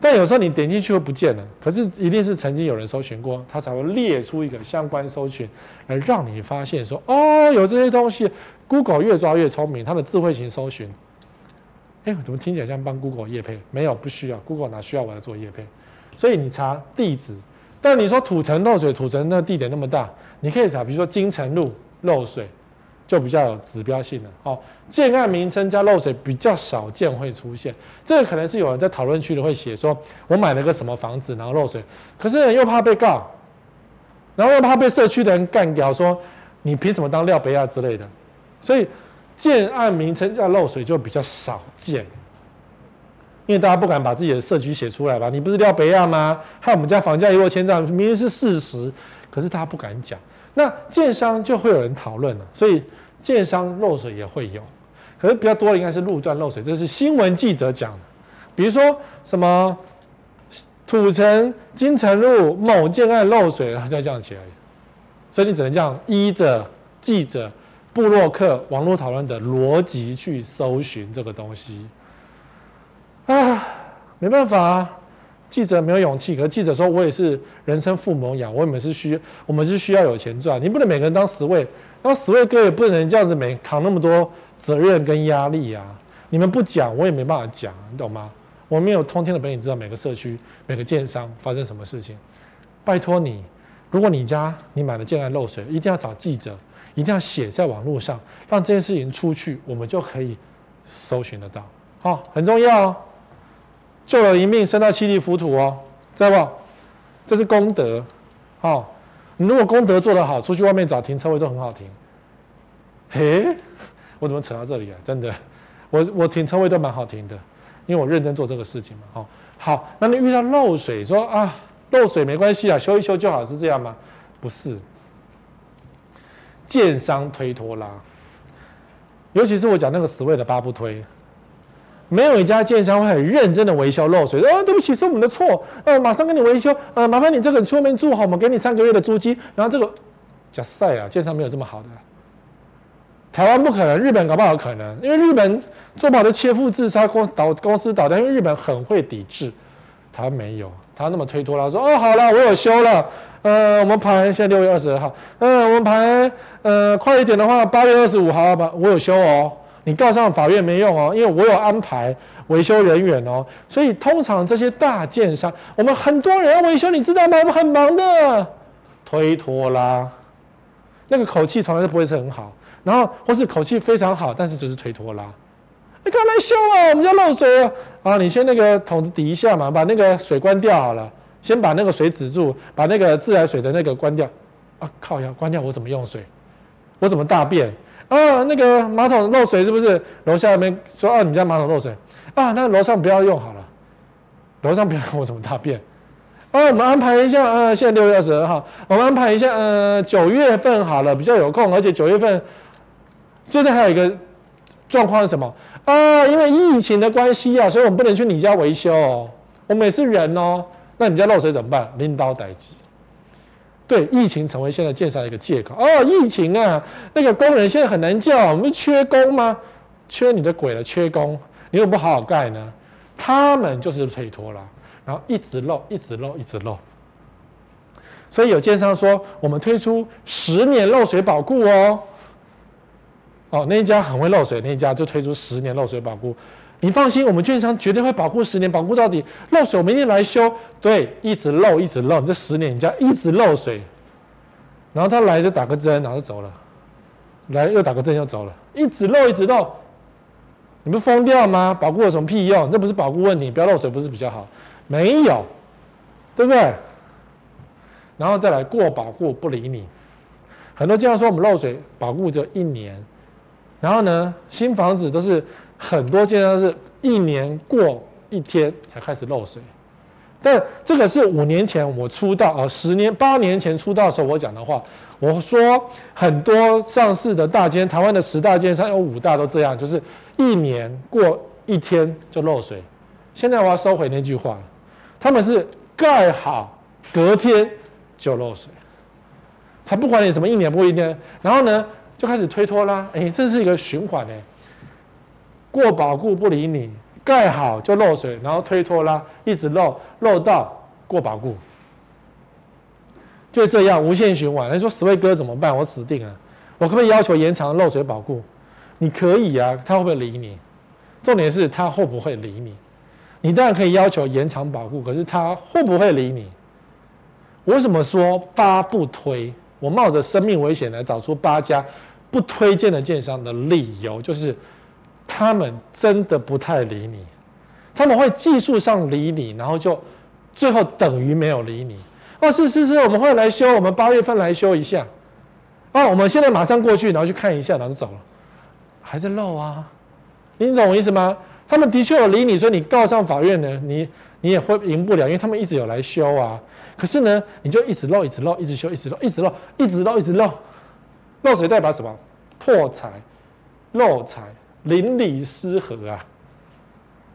Speaker 1: 但有时候你点进去会不见了，可是一定是曾经有人搜寻过，它才会列出一个相关搜寻，来让你发现说哦，有这些东西。Google 越抓越聪明，它的智慧型搜寻，哎，怎么听起来像帮 Google 业配？没有，不需要，Google 哪需要我来做业配？所以你查地址，但你说土城漏水，土城那地点那么大，你可以查，比如说金城路漏水。就比较有指标性的哦，建案名称加漏水比较少见会出现，这个可能是有人在讨论区里会写说，我买了个什么房子然后漏水，可是又怕被告，然后又怕被社区的人干掉，说你凭什么当廖北亚之类的，所以建案名称加漏水就比较少见，因为大家不敢把自己的社区写出来吧？你不是廖北亚吗？害我们家房价一落千丈，明明是事实，可是他不敢讲，那建商就会有人讨论了，所以。建商漏水也会有，可是比较多的应该是路段漏水，这是新闻记者讲的。比如说什么土城金城路某建案漏水，它就这样写而已。所以你只能这样依着记者、布洛克、网络讨论的逻辑去搜寻这个东西。啊，没办法啊，记者没有勇气。可是记者说，我也是人生父母养，我们是需，我们是需要有钱赚，你不能每个人当十位。那十位哥也不能这样子没扛那么多责任跟压力啊！你们不讲，我也没办法讲，你懂吗？我没有通天的本领，知道每个社区、每个建商发生什么事情。拜托你，如果你家你买了建案漏水，一定要找记者，一定要写在网络上，让这件事情出去，我们就可以搜寻得到。好，很重要哦。救了一命，胜到七地浮屠哦，知道不？这是功德。好。你如果功德做得好，出去外面找停车位都很好停。嘿，我怎么扯到这里啊？真的，我我停车位都蛮好停的，因为我认真做这个事情嘛。好，好，那你遇到漏水，说啊漏水没关系啊，修一修就好，是这样吗？不是，建商推拖拉，尤其是我讲那个所谓的八不推。没有一家建商会很认真的维修漏水。哦，对不起，是我们的错。呃，马上给你维修。呃，麻烦你这个出门住好，我们给你三个月的租金。然后这个，假赛啊，建商没有这么好的。台湾不可能，日本搞不好可能，因为日本做不好的切腹自杀，公倒公司倒掉，因为日本很会抵制。台湾没有，他那么推脱了，说哦好了，我有修了。呃，我们盘现在六月二十二号，呃，我们盘呃快一点的话，八月二十五号吧，我有修哦。你告上法院没用哦，因为我有安排维修人员哦。所以通常这些大建商，我们很多人要维修，你知道吗？我们很忙的，推脱啦，那个口气从来都不会是很好。然后或是口气非常好，但是就是推脱啦。你赶快来修啊，我们家漏水了啊！你先那个桶子抵一下嘛，把那个水关掉好了，先把那个水止住，把那个自来水的那个关掉。啊，靠呀，关掉我怎么用水？我怎么大便？啊，那个马桶漏水是不是？楼下那边说啊，你家马桶漏水啊，那楼上不要用好了，楼上不要用我怎么大便？啊，我们安排一下，呃，现在六月二十二号，我们安排一下，呃，九月份好了，比较有空，而且九月份，现在还有一个状况是什么？啊，因为疫情的关系啊，所以我们不能去你家维修哦。我们也是人哦，那你家漏水怎么办？拎刀待机。对，疫情成为现在建商的一个借口。哦，疫情啊，那个工人现在很难叫，我们缺工吗？缺你的鬼了，缺工，你又不好好盖呢？他们就是推脱了，然后一直漏，一直漏，一直漏。所以有建商说，我们推出十年漏水保固哦。哦，那一家很会漏水，那一家就推出十年漏水保固。你放心，我们券商绝对会保护十年，保护到底。漏水我明天来修。对，一直漏，一直漏，这十年你家一直漏水。然后他来就打个针，然后就走了。来又打个针又走了，一直漏，一直漏。你不疯掉吗？保护有什么屁用？这不是保护问题，不要漏水不是比较好？没有，对不对？然后再来过保固不理你。很多经常说我们漏水保固只一年。然后呢，新房子都是很多建商是一年过一天才开始漏水，但这个是五年前我出道啊，十年八年前出道的时候我讲的话，我说很多上市的大间，台湾的十大建商有五大都这样，就是一年过一天就漏水。现在我要收回那句话，他们是盖好隔天就漏水，才不管你什么一年不过一天，然后呢？就开始推脱啦，哎，这是一个循环哎。过保固不理你，盖好就漏水，然后推脱啦，一直漏漏到过保固，就这样无限循环。你说十位哥怎么办？我死定了。我可不可以要求延长漏水保固？你可以啊，他会不会理你？重点是他会不会理你？你当然可以要求延长保固，可是他会不会理你？我为什么说八不推？我冒着生命危险来找出八家。不推荐的建商的理由就是，他们真的不太理你，他们会技术上理你，然后就最后等于没有理你。哦，是是是，我们会来修，我们八月份来修一下。哦，我们现在马上过去，然后去看一下，然后就走了，还在漏啊？你懂我意思吗？他们的确有理你，所以你告上法院呢，你你也会赢不了，因为他们一直有来修啊。可是呢，你就一直漏，一直漏，一直修，一直漏，一直漏，一直漏，一直漏。漏水代表什么？破财、漏财、邻里失和啊！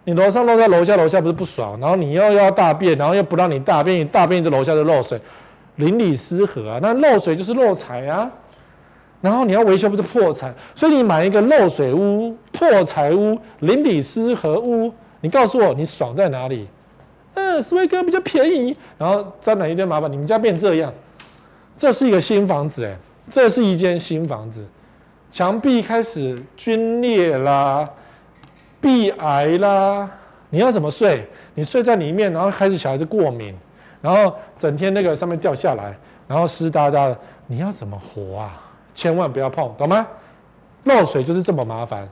Speaker 1: 你楼上漏在楼下，楼下不是不爽？然后你又要大便，然后又不让你大便，你大便就楼下就漏水，邻里失和啊！那漏水就是漏财啊！然后你要维修不是破财？所以你买一个漏水屋、破财屋、邻里失和屋，你告诉我你爽在哪里？嗯，斯威哥比较便宜，然后沾染一堆麻烦，你们家变这样，这是一个新房子哎。这是一间新房子，墙壁开始龟裂啦，壁癌啦，你要怎么睡？你睡在里面，然后开始小孩子过敏，然后整天那个上面掉下来，然后湿哒哒的，你要怎么活啊？千万不要碰，懂吗？漏水就是这么麻烦，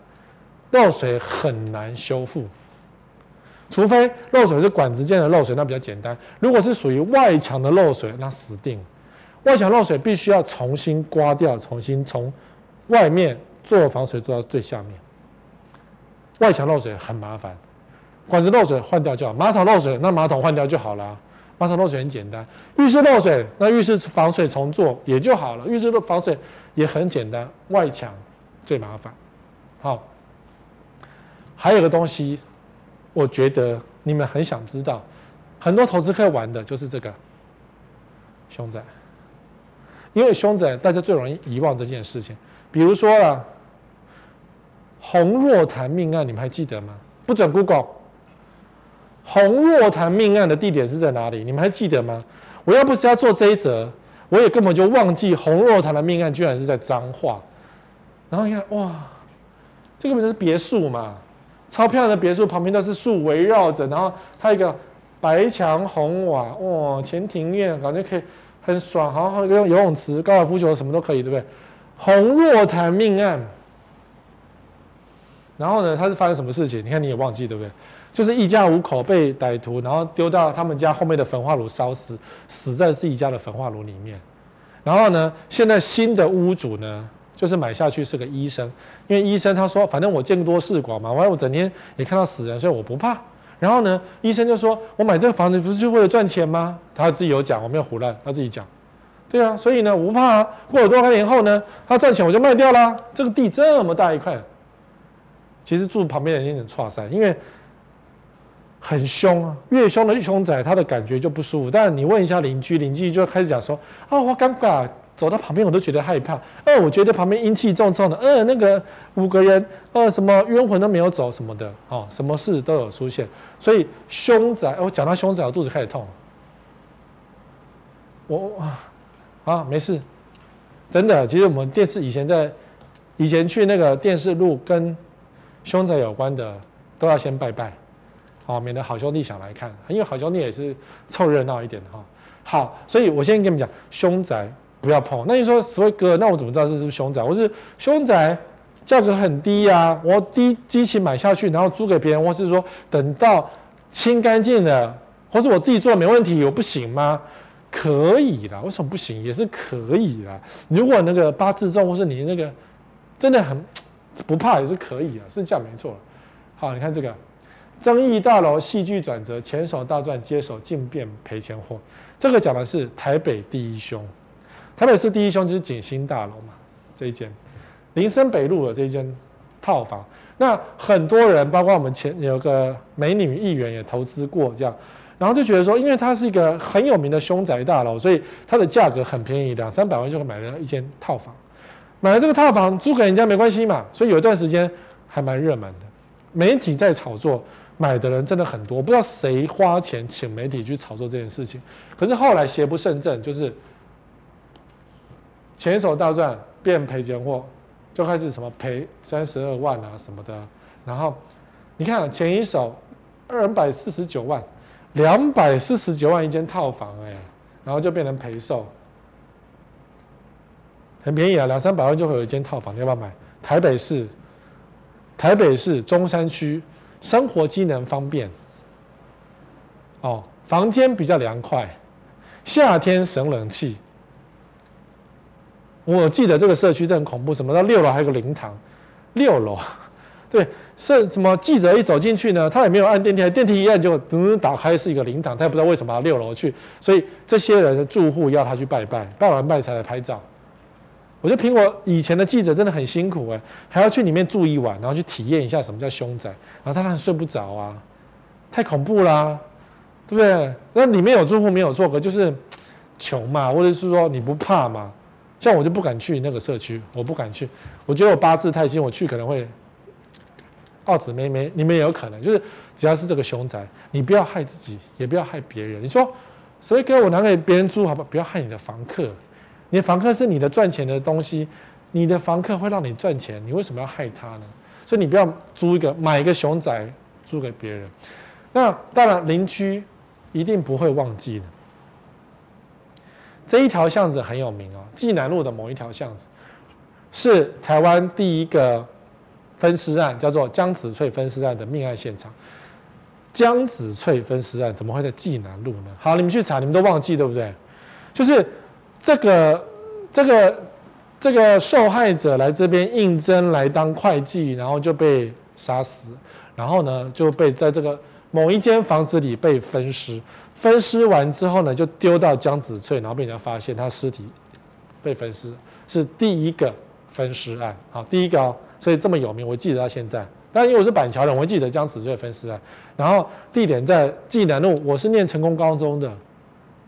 Speaker 1: 漏水很难修复，除非漏水是管子间的漏水，那比较简单。如果是属于外墙的漏水，那死定。外墙漏水必须要重新刮掉，重新从外面做防水做到最下面。外墙漏水很麻烦，管子漏水换掉就好。马桶漏水，那马桶换掉就好了。马桶漏水很简单。浴室漏水，那浴室防水重做也就好了。浴室的防水也很简单，外墙最麻烦。好，还有个东西，我觉得你们很想知道，很多投资客玩的就是这个凶宅。因为凶宅，大家最容易遗忘这件事情。比如说啊，洪若潭命案，你们还记得吗？不准 Google。洪若潭命案的地点是在哪里？你们还记得吗？我要不是要做这一则，我也根本就忘记洪若潭的命案居然是在彰化。然后你看，哇，这个不是别墅嘛？超漂亮的别墅，旁边都是树围绕着，然后它一个白墙红瓦，哇，前庭院感觉可以很爽，好好用游泳池、高尔夫球什么都可以，对不对？洪若潭命案，然后呢，他是发生什么事情？你看你也忘记对不对？就是一家五口被歹徒，然后丢到他们家后面的焚化炉烧死，死在自己家的焚化炉里面。然后呢，现在新的屋主呢，就是买下去是个医生，因为医生他说，反正我见多识广嘛，完了我整天也看到死人，所以我不怕。然后呢，医生就说，我买这个房子不是就为了赚钱吗？他自己有讲，我没有胡乱，他自己讲。对啊，所以呢，我不怕啊。过了多少年后呢，他赚钱我就卖掉了。这个地这么大一块，其实住旁边的人有点剉赛，因为。很凶啊，越凶的凶宅，他的感觉就不舒服。但你问一下邻居，邻居就开始讲说：“啊，我尴尬，走到旁边我都觉得害怕。呃，我觉得旁边阴气重重的。呃，那个五个人，呃，什么冤魂都没有走什么的，哦，什么事都有出现。所以凶宅，我讲到凶宅，我肚子开始痛。我啊，啊没事，真的。其实我们电视以前在以前去那个电视录跟凶宅有关的，都要先拜拜。”哦，免得好兄弟想来看，因为好兄弟也是凑热闹一点哈。好，所以我先跟你们讲，凶宅不要碰。那你说所谓哥，那我怎么知道这是不凶宅？我是凶宅，价格很低呀、我低机器买下去，然后租给别人，或是说等到清干净了，或是我自己做没问题，我不行吗？可以啦，为什么不行？也是可以啦。如果那个八字重，或是你那个真的很不怕，也是可以啊，是这样没错。好，你看这个。争议大楼戏剧转折，前手大赚，接手竟变赔钱货。这个讲的是台北第一凶，台北市第一凶就是景星大楼嘛，这一间林森北路的这一间套房。那很多人，包括我们前有个美女议员也投资过这样，然后就觉得说，因为它是一个很有名的凶宅大楼，所以它的价格很便宜，两三百万就会买了一间套房。买了这个套房租给人家没关系嘛，所以有一段时间还蛮热门的，媒体在炒作。买的人真的很多，不知道谁花钱请媒体去炒作这件事情。可是后来邪不胜正，就是前手大赚变赔钱货，就开始什么赔三十二万啊什么的。然后你看前一手二百四十九万，两百四十九万一间套房哎，然后就变成陪售，很便宜啊，两三百万就会有一间套房，你要不要买？台北市，台北市中山区。生活机能方便，哦，房间比较凉快，夏天省冷气。我记得这个社区真很恐怖，什么到六楼还有个灵堂，六楼，对，是什么记者一走进去呢，他也没有按电梯，电梯一按就噔打开是一个灵堂，他也不知道为什么要六楼去，所以这些人的住户要他去拜拜，拜完拜才来拍照。我觉得苹果以前的记者真的很辛苦哎，还要去里面住一晚，然后去体验一下什么叫凶宅，然后他当然睡不着啊，太恐怖啦、对不对？那里面有住户没有错，可就是穷嘛，或者是说你不怕嘛？像我就不敢去那个社区，我不敢去，我觉得我八字太轻，我去可能会奥子妹妹，你们也有可能，就是只要是这个凶宅，你不要害自己，也不要害别人。你说谁给我拿给别人租好吧？不要害你的房客。你的房客是你的赚钱的东西，你的房客会让你赚钱，你为什么要害他呢？所以你不要租一个买一个熊仔租给别人。那当然邻居一定不会忘记的。这一条巷子很有名哦，济南路的某一条巷子是台湾第一个分尸案，叫做江子翠分尸案的命案现场。江子翠分尸案怎么会在济南路呢？好，你们去查，你们都忘记对不对？就是。这个这个这个受害者来这边应征来当会计，然后就被杀死，然后呢就被在这个某一间房子里被分尸，分尸完之后呢就丢到江子翠，然后被人家发现他尸体被分尸，是第一个分尸案，好，第一个哦，所以这么有名，我记得到现在。但因为我是板桥人，我会记得江子翠分尸案，然后地点在济南路，我是念成功高中的。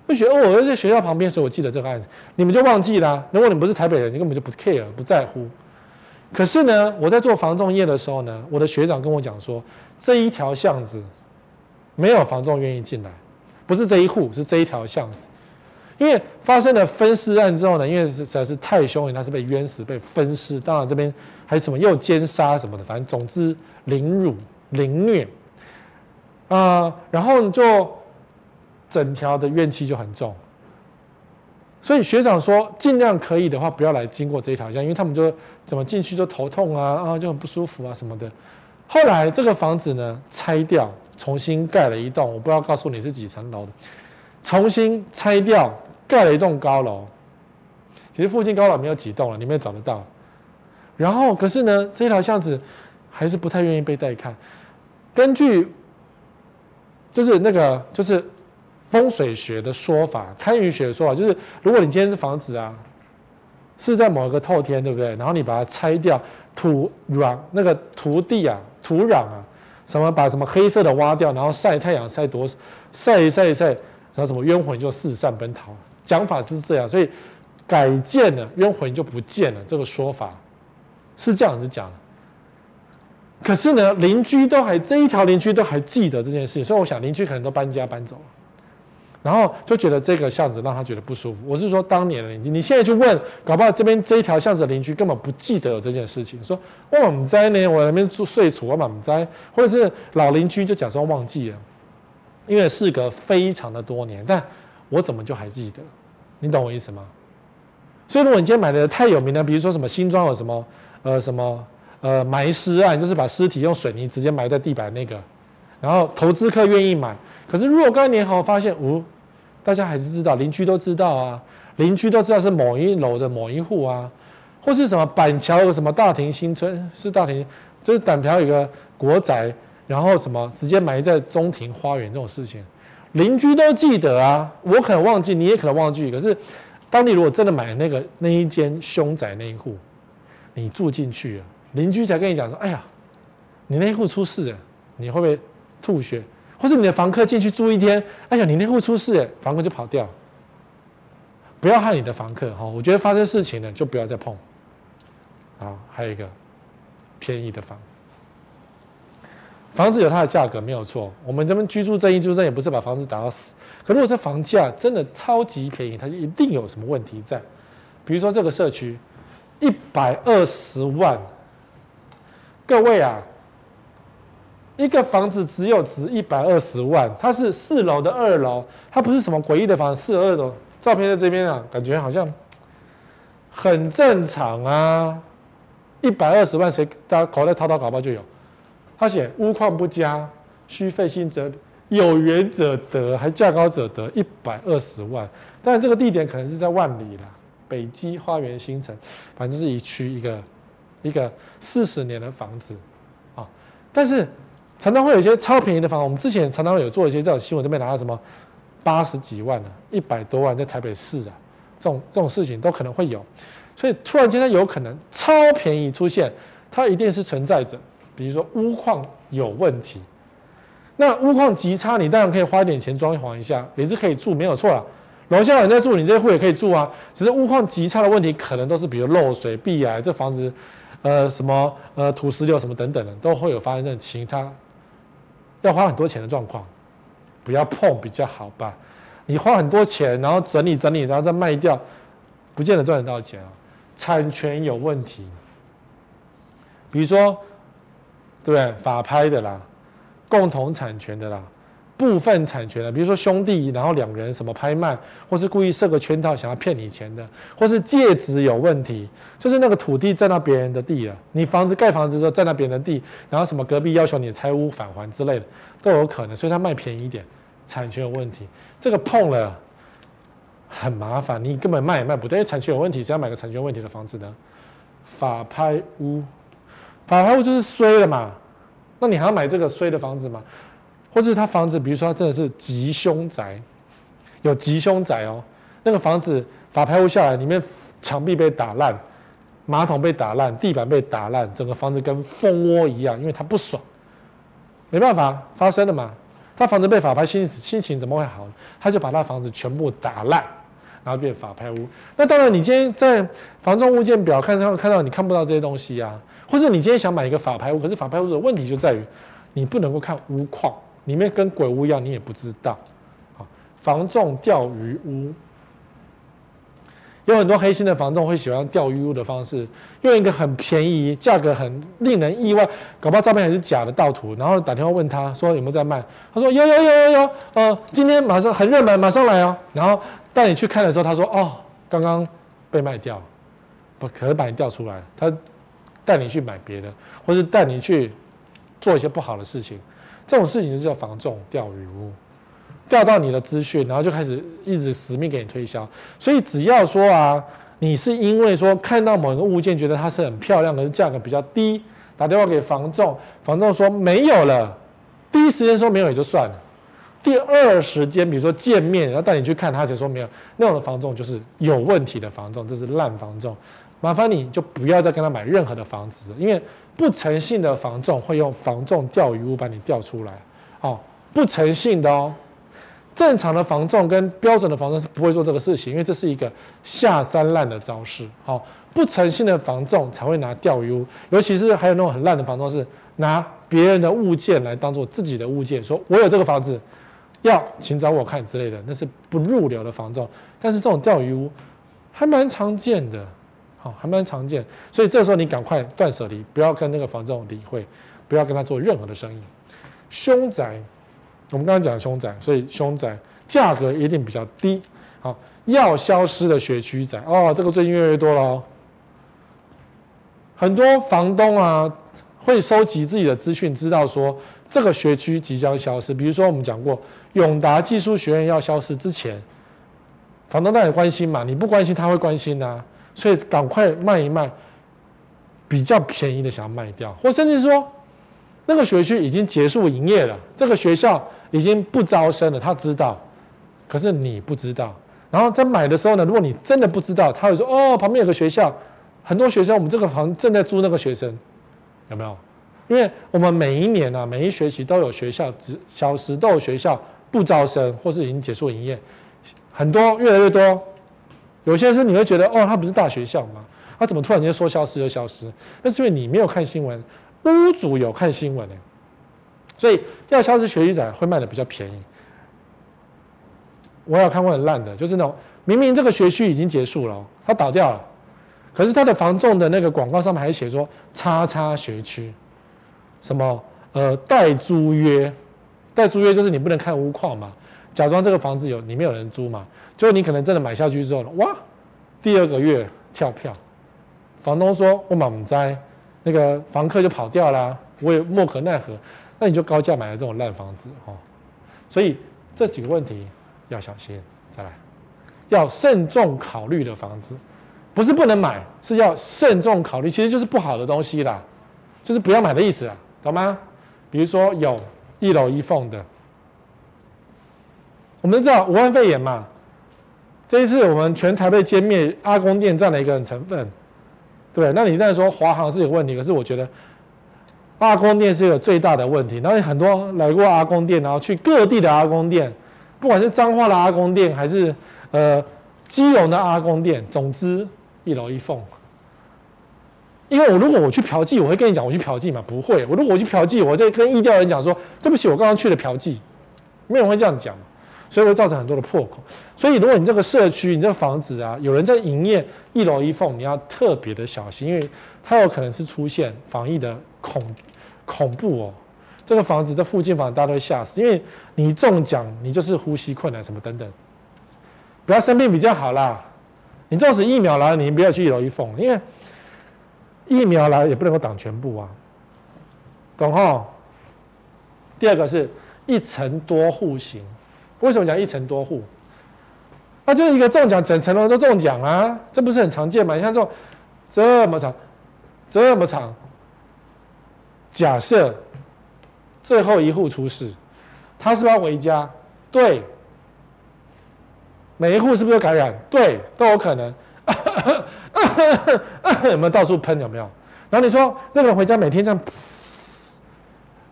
Speaker 1: 不学哦，我在学校旁边，所以我记得这个案子。你们就忘记了。如果你不是台北人，你根本就不 care，不在乎。可是呢，我在做防重业的时候呢，我的学长跟我讲说，这一条巷子没有防重愿意进来，不是这一户，是这一条巷子。因为发生了分尸案之后呢，因为实在是太凶狠，他是被冤死、被分尸，当然这边还是什么又奸杀什么的，反正总之凌辱、凌虐啊、然后就整条的怨气就很重。所以学长说，尽量可以的话，不要来经过这一条巷，因为他们就怎么进去就头痛啊啊，就很不舒服啊什么的。后来这个房子呢拆掉，重新盖了一栋，我不知道告诉你是几层楼的，重新拆掉盖了一栋高楼。其实附近高楼没有几栋了，你没有找得到。然后可是呢，这条巷子还是不太愿意被带看。根据就是那个就是。风水学的说法，堪舆学的说法就是，如果你今天是房子啊，是在某一个透天，对不对？然后你把它拆掉，土壤那个土地啊，土壤啊，什么把什么黑色的挖掉，然后晒太阳晒多晒一晒一晒，然后什么冤魂就四散奔逃。讲法是这样，所以改建了冤魂就不见了。这个说法是这样子讲的。可是呢，邻居都还这一条邻居都还记得这件事情，所以我想邻居可能都搬家搬走了。然后就觉得这个巷子让他觉得不舒服。我是说当年的邻居，你现在去问，搞不好这边这一条巷子的邻居根本不记得有这件事情。说我们在呢，我那边住睡处，我们在，或者是老邻居就假装忘记了，因为事隔非常的多年，但我怎么就还记得？你懂我意思吗？所以如果你今天买的太有名的，比如说什么新庄有什么呃什么呃埋尸案，就是把尸体用水泥直接埋在地板那个，然后投资客愿意买，可是若干年后发现，呜、哦。大家还是知道，邻居都知道啊，邻居都知道是某一楼的某一户啊，或是什么板桥有什么大庭新村，是大庭，就是板桥有个国宅，然后什么直接埋在中庭花园这种事情，邻居都记得啊。我可能忘记，你也可能忘记。可是，当你如果真的买那个那一间凶宅那一户，你住进去了，邻居才跟你讲说：“哎呀，你那户出事了，你会不会吐血？”或是你的房客进去住一天，哎呀，你那户出事，房客就跑掉。不要害你的房客哈，我觉得发生事情了就不要再碰。啊，还有一个便宜的房，房子有它的价格没有错。我们这边居住正义，居住正义也不是把房子打到死。可如果这房价真的超级便宜，它就一定有什么问题在。比如说这个社区一百二十万，各位啊。一个房子只有值一百二十万，它是四楼的二楼，它不是什么诡异的房子，四楼二楼，照片在这边啊，感觉好像很正常啊。一百二十万，谁大家口袋掏掏搞不好就有。他写屋况不佳，需费心则有缘者得，还价高者得，一百二十万。但这个地点可能是在万里了，北基花园新城，反正是一区一个一个四十年的房子啊，但是。常常会有一些超便宜的房子，我们之前常常有做一些这种新闻，都没拿到什么八十几万的、一百多万在台北市啊，这种这种事情都可能会有，所以突然间它有可能超便宜出现，它一定是存在着，比如说屋况有问题，那屋况极差，你当然可以花一点钱装潢一下，也是可以住，没有错啦。楼下有人在住，你这户也可以住啊，只是屋况极差的问题，可能都是比如漏水、壁癌，这房子呃什么呃土石流什么等等的，都会有发生这种其他。要花很多钱的状况，不要碰比较好吧？你花很多钱，然后整理整理，然后再卖掉，不见得赚得到钱啊。产权有问题，比如说，对不对？法拍的啦，共同产权的啦。部分产权的，比如说兄弟，然后两人什么拍卖，或是故意设个圈套想要骗你钱的，或是戒指有问题，就是那个土地占到别人的地了，你房子盖房子的时候占到别人的地，然后什么隔壁要求你拆屋返还之类的都有可能，所以他卖便宜一点，产权有问题，这个碰了很麻烦，你根本卖也卖不对，因为产权有问题，谁要买个产权问题的房子呢？法拍屋，法拍屋就是衰了嘛，那你还要买这个衰的房子吗？或者是他房子，比如说他真的是吉凶宅，有吉凶宅哦，那个房子法拍屋下来，里面墙壁被打烂，马桶被打烂，地板被打烂，整个房子跟蜂窝一样，因为他不爽，没办法发生了嘛。他房子被法拍，心心情怎么会好？他就把他房子全部打烂，然后变法拍屋。那当然，你今天在房中物件表看上看到你看不到这些东西啊，或者你今天想买一个法拍屋，可是法拍屋的问题就在于你不能够看屋况。里面跟鬼屋一样，你也不知道。啊，房仲钓鱼屋，有很多黑心的房仲会喜欢钓鱼屋的方式，用一个很便宜、价格很令人意外，搞不好照片还是假的盗图，然后打电话问他说有没有在卖，他说有有有有有，呃，今天马上很热门，马上来哦。然后带你去看的时候，他说哦，刚刚被卖掉，不可能把你调出来，他带你去买别的，或是带你去做一些不好的事情，这种事情就叫房仲钓鱼屋。钓到你的资讯，然后就开始一直死命给你推销。所以只要说啊，你是因为说看到某个物件觉得它是很漂亮，可是价格比较低，打电话给房仲，房仲说没有了，第一时间说没有也就算了，第二时间比如说见面，然后带你去看，他才说没有，那种的房仲就是有问题的房仲，这是烂房仲。麻烦你就不要再跟他买任何的房子，因为不诚信的房仲会用房仲钓鱼屋把你钓出来，哦，不诚信的哦。正常的房仲跟标准的房仲是不会做这个事情，因为这是一个下三滥的招式。好，不诚信的房仲才会拿钓鱼屋，尤其是还有那种很烂的房仲是拿别人的物件来当做自己的物件，说我有这个房子，要请找我看之类的，那是不入流的房仲。但是这种钓鱼屋还蛮常见的，好，还蛮常见。所以这时候你赶快断舍离，不要跟那个房仲理会，不要跟他做任何的生意。凶宅。我们刚刚讲凶宅，所以凶宅价格一定比较低。好，要消失的学区宅哦，这个最近越来越多了哦。很多房东啊会收集自己的资讯，知道说这个学区即将消失。比如说我们讲过，永达技术学院要消失之前，房东当然关心嘛，你不关心他会关心呐、所以赶快卖一卖，比较便宜的想要卖掉，或甚至说那个学区已经结束营业了，这个学校。已经不招生了，他知道，可是你不知道。然后在买的时候呢，如果你真的不知道，他会说：“哦，旁边有个学校，很多学生，我们这个房正在租那个学生，有没有？”因为我们每一年啊，每一学期都有学校只小时，都有学校不招生，或是已经结束营业，很多越来越多。有些是你会觉得：“哦，他不是大学校吗？他怎么突然间说消失就消失？”那是因为你没有看新闻，屋主有看新闻呢。所以要消失学区宅会卖的比较便宜。我有看过很烂的，就是那种明明这个学区已经结束了，它倒掉了，可是它的房仲的那个广告上面还写说“叉叉学区”，什么呃待租约，待租约就是你不能看屋况嘛，假装这个房子有里面有人租嘛，就你可能真的买下去之后了，哇，第二个月跳票，房东说我满栽，那个房客就跑掉了，我也莫可奈何。那你就高价买了这种烂房子哦，所以这几个问题要小心。再来，要慎重考虑的房子，不是不能买，是要慎重考虑，其实就是不好的东西啦，就是不要买的意思啊，懂吗？比如说有一楼一凤的，我们知道武汉肺炎嘛，这一次我们全台被歼灭，阿公店占了一个成分，对，那你在说华航是有问题，可是我觉得。阿公店是一个最大的问题，那你很多来过阿公店，然后去各地的阿公店，不管是彰化的阿公店，还是呃基隆的阿公店，总之一楼一凤。因为我如果我去嫖妓，我会跟你讲我去嫖妓吗？不会。我如果我去嫖妓，我就跟疫调人讲说，对不起，我刚刚去了嫖妓，没有人会这样讲，所以会造成很多的破口。所以如果你这个社区，你这个房子啊，有人在营业一楼一凤，你要特别的小心，因为它有可能是出现防疫的。恐恐怖哦！这个房子这附近房子大家都会吓死，因为你中奖，你就是呼吸困难什么等等，不要生病比较好啦。你纵使疫苗来了，你不要去一楼一凤，因为疫苗来了也不能够挡全部啊，懂哈？第二个是一层多户型，为什么讲一层多户？那就是一个中奖，整层楼都中奖啊，这不是很常见吗？你看这种这么长，这么长。假设最后一户出事，他是不是要回家？对。每一户是不是有感染？对，都有可能。有没有到处喷？有没有？然后你说这个人回家每天这样，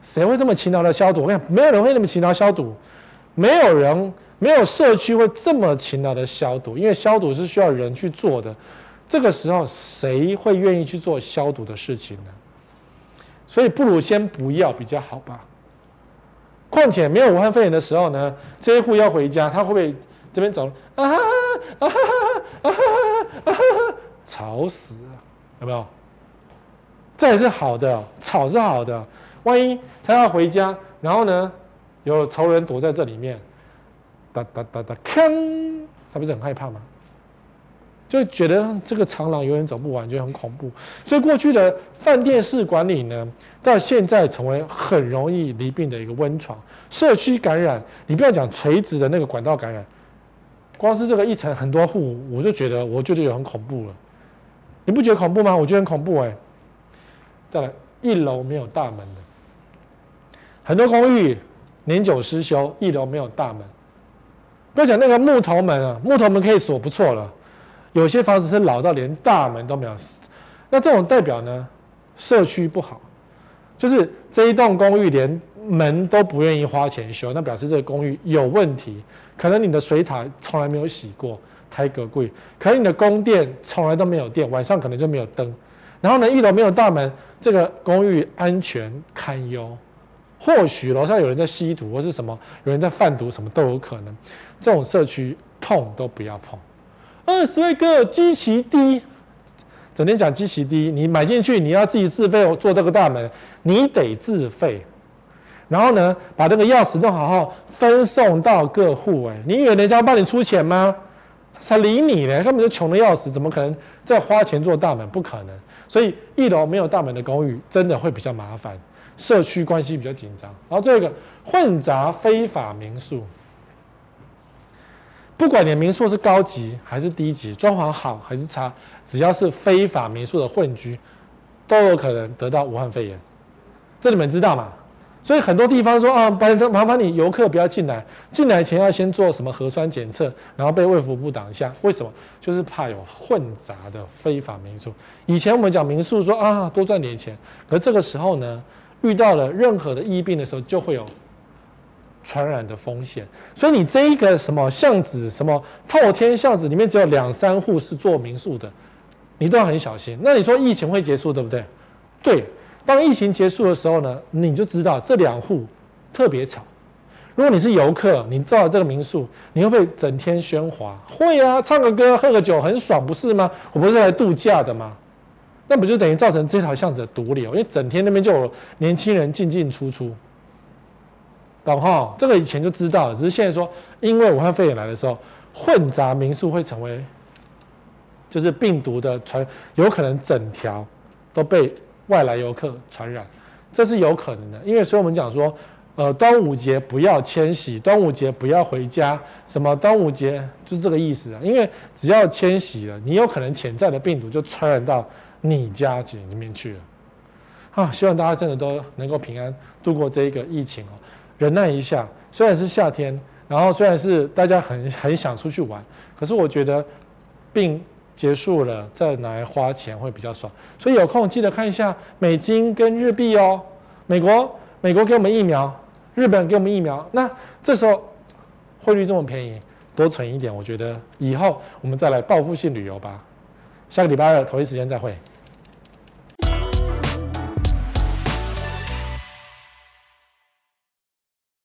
Speaker 1: 谁会这么勤劳的消毒？我跟你讲，没有人会那么勤劳消毒，没有人，没有社区会这么勤劳的消毒，因为消毒是需要人去做的。这个时候，谁会愿意去做消毒的事情呢？所以不如先不要比较好吧。况且没有武汉肺炎的时候呢，这一户要回家，他会不会这边走啊哈哈啊哈哈啊哈吵死了，有没有？这也是好的，吵是好的。万一他要回家，然后呢，有仇人躲在这里面，哒哒哒哒，坑，他不是很害怕吗？就觉得这个长廊永远走不完，就很恐怖。所以过去的饭店式管理呢，到现在成为很容易离病的一个温床。社区感染，你不要讲垂直的那个管道感染，光是这个一层很多户，我就觉得我就觉得很恐怖了。你不觉得恐怖吗？我觉得很恐怖哎。再来，一楼没有大门的，很多公寓年久失修，一楼没有大门。不要讲那个木头门啊，木头门可以锁不错了。有些房子是老到连大门都没有，那这种代表呢，社区不好，就是这一栋公寓连门都不愿意花钱修，那表示这个公寓有问题。可能你的水塔从来没有洗过，太隔贵；可能你的供电从来都没有电，晚上可能就没有灯。然后呢，一楼没有大门，这个公寓安全堪忧。或许楼上有人在吸毒，或是什么有人在贩毒，什么都有可能。这种社区碰都不要碰。二十位哥，基期低，整天讲基期低，你买进去你要自己自费做这个大门，你得自费。然后呢，把这个钥匙弄好好分送到各户。哎，你以为人家帮你出钱吗？才理你呢，根本就穷的要死，怎么可能再花钱做大门？不可能。所以一楼没有大门的公寓真的会比较麻烦，社区关系比较紧张。然后这个混杂非法民宿。不管你的民宿是高级还是低级，装潢好还是差，只要是非法民宿的混居，都有可能得到武汉肺炎。这你们知道吗？所以很多地方说啊，麻烦麻烦你游客不要进来，进来前要先做什么核酸检测，然后被卫福部挡下。为什么？就是怕有混杂的非法民宿。以前我们讲民宿说啊，多赚点钱，可这个时候呢，遇到了任何的疫病的时候，就会有。传染的风险，所以你这一个什么巷子，什么透天巷子里面只有两三户是做民宿的，你都要很小心。那你说疫情会结束，对不对？对，当疫情结束的时候呢，你就知道这两户特别吵。如果你是游客，你造了这个民宿，你会不会整天喧哗？会啊，唱个歌，喝个酒，很爽，不是吗？我不是来度假的吗？那不就等于造成这条巷子的毒瘤？因为整天那边就有年轻人进进出出。懂哈？这个以前就知道，只是现在说，因为武汉肺炎来的时候，混杂民宿会成为，就是病毒的传，有可能整条都被外来游客传染，这是有可能的。因为所以我们讲说，呃，端午节不要迁徙，端午节不要回家，什么端午节就是这个意思啊。因为只要迁徙了，你有可能潜在的病毒就传染到你家里面去了。啊，希望大家真的都能够平安度过这一个疫情哦。忍耐一下，虽然是夏天，然后虽然是大家很很想出去玩，可是我觉得病结束了再来花钱会比较爽。所以有空记得看一下美金跟日币哦。美国美国给我们疫苗，日本给我们疫苗，那这时候汇率这么便宜，多存一点，我觉得以后我们再来报复性旅游吧。下个礼拜二同一时间再会。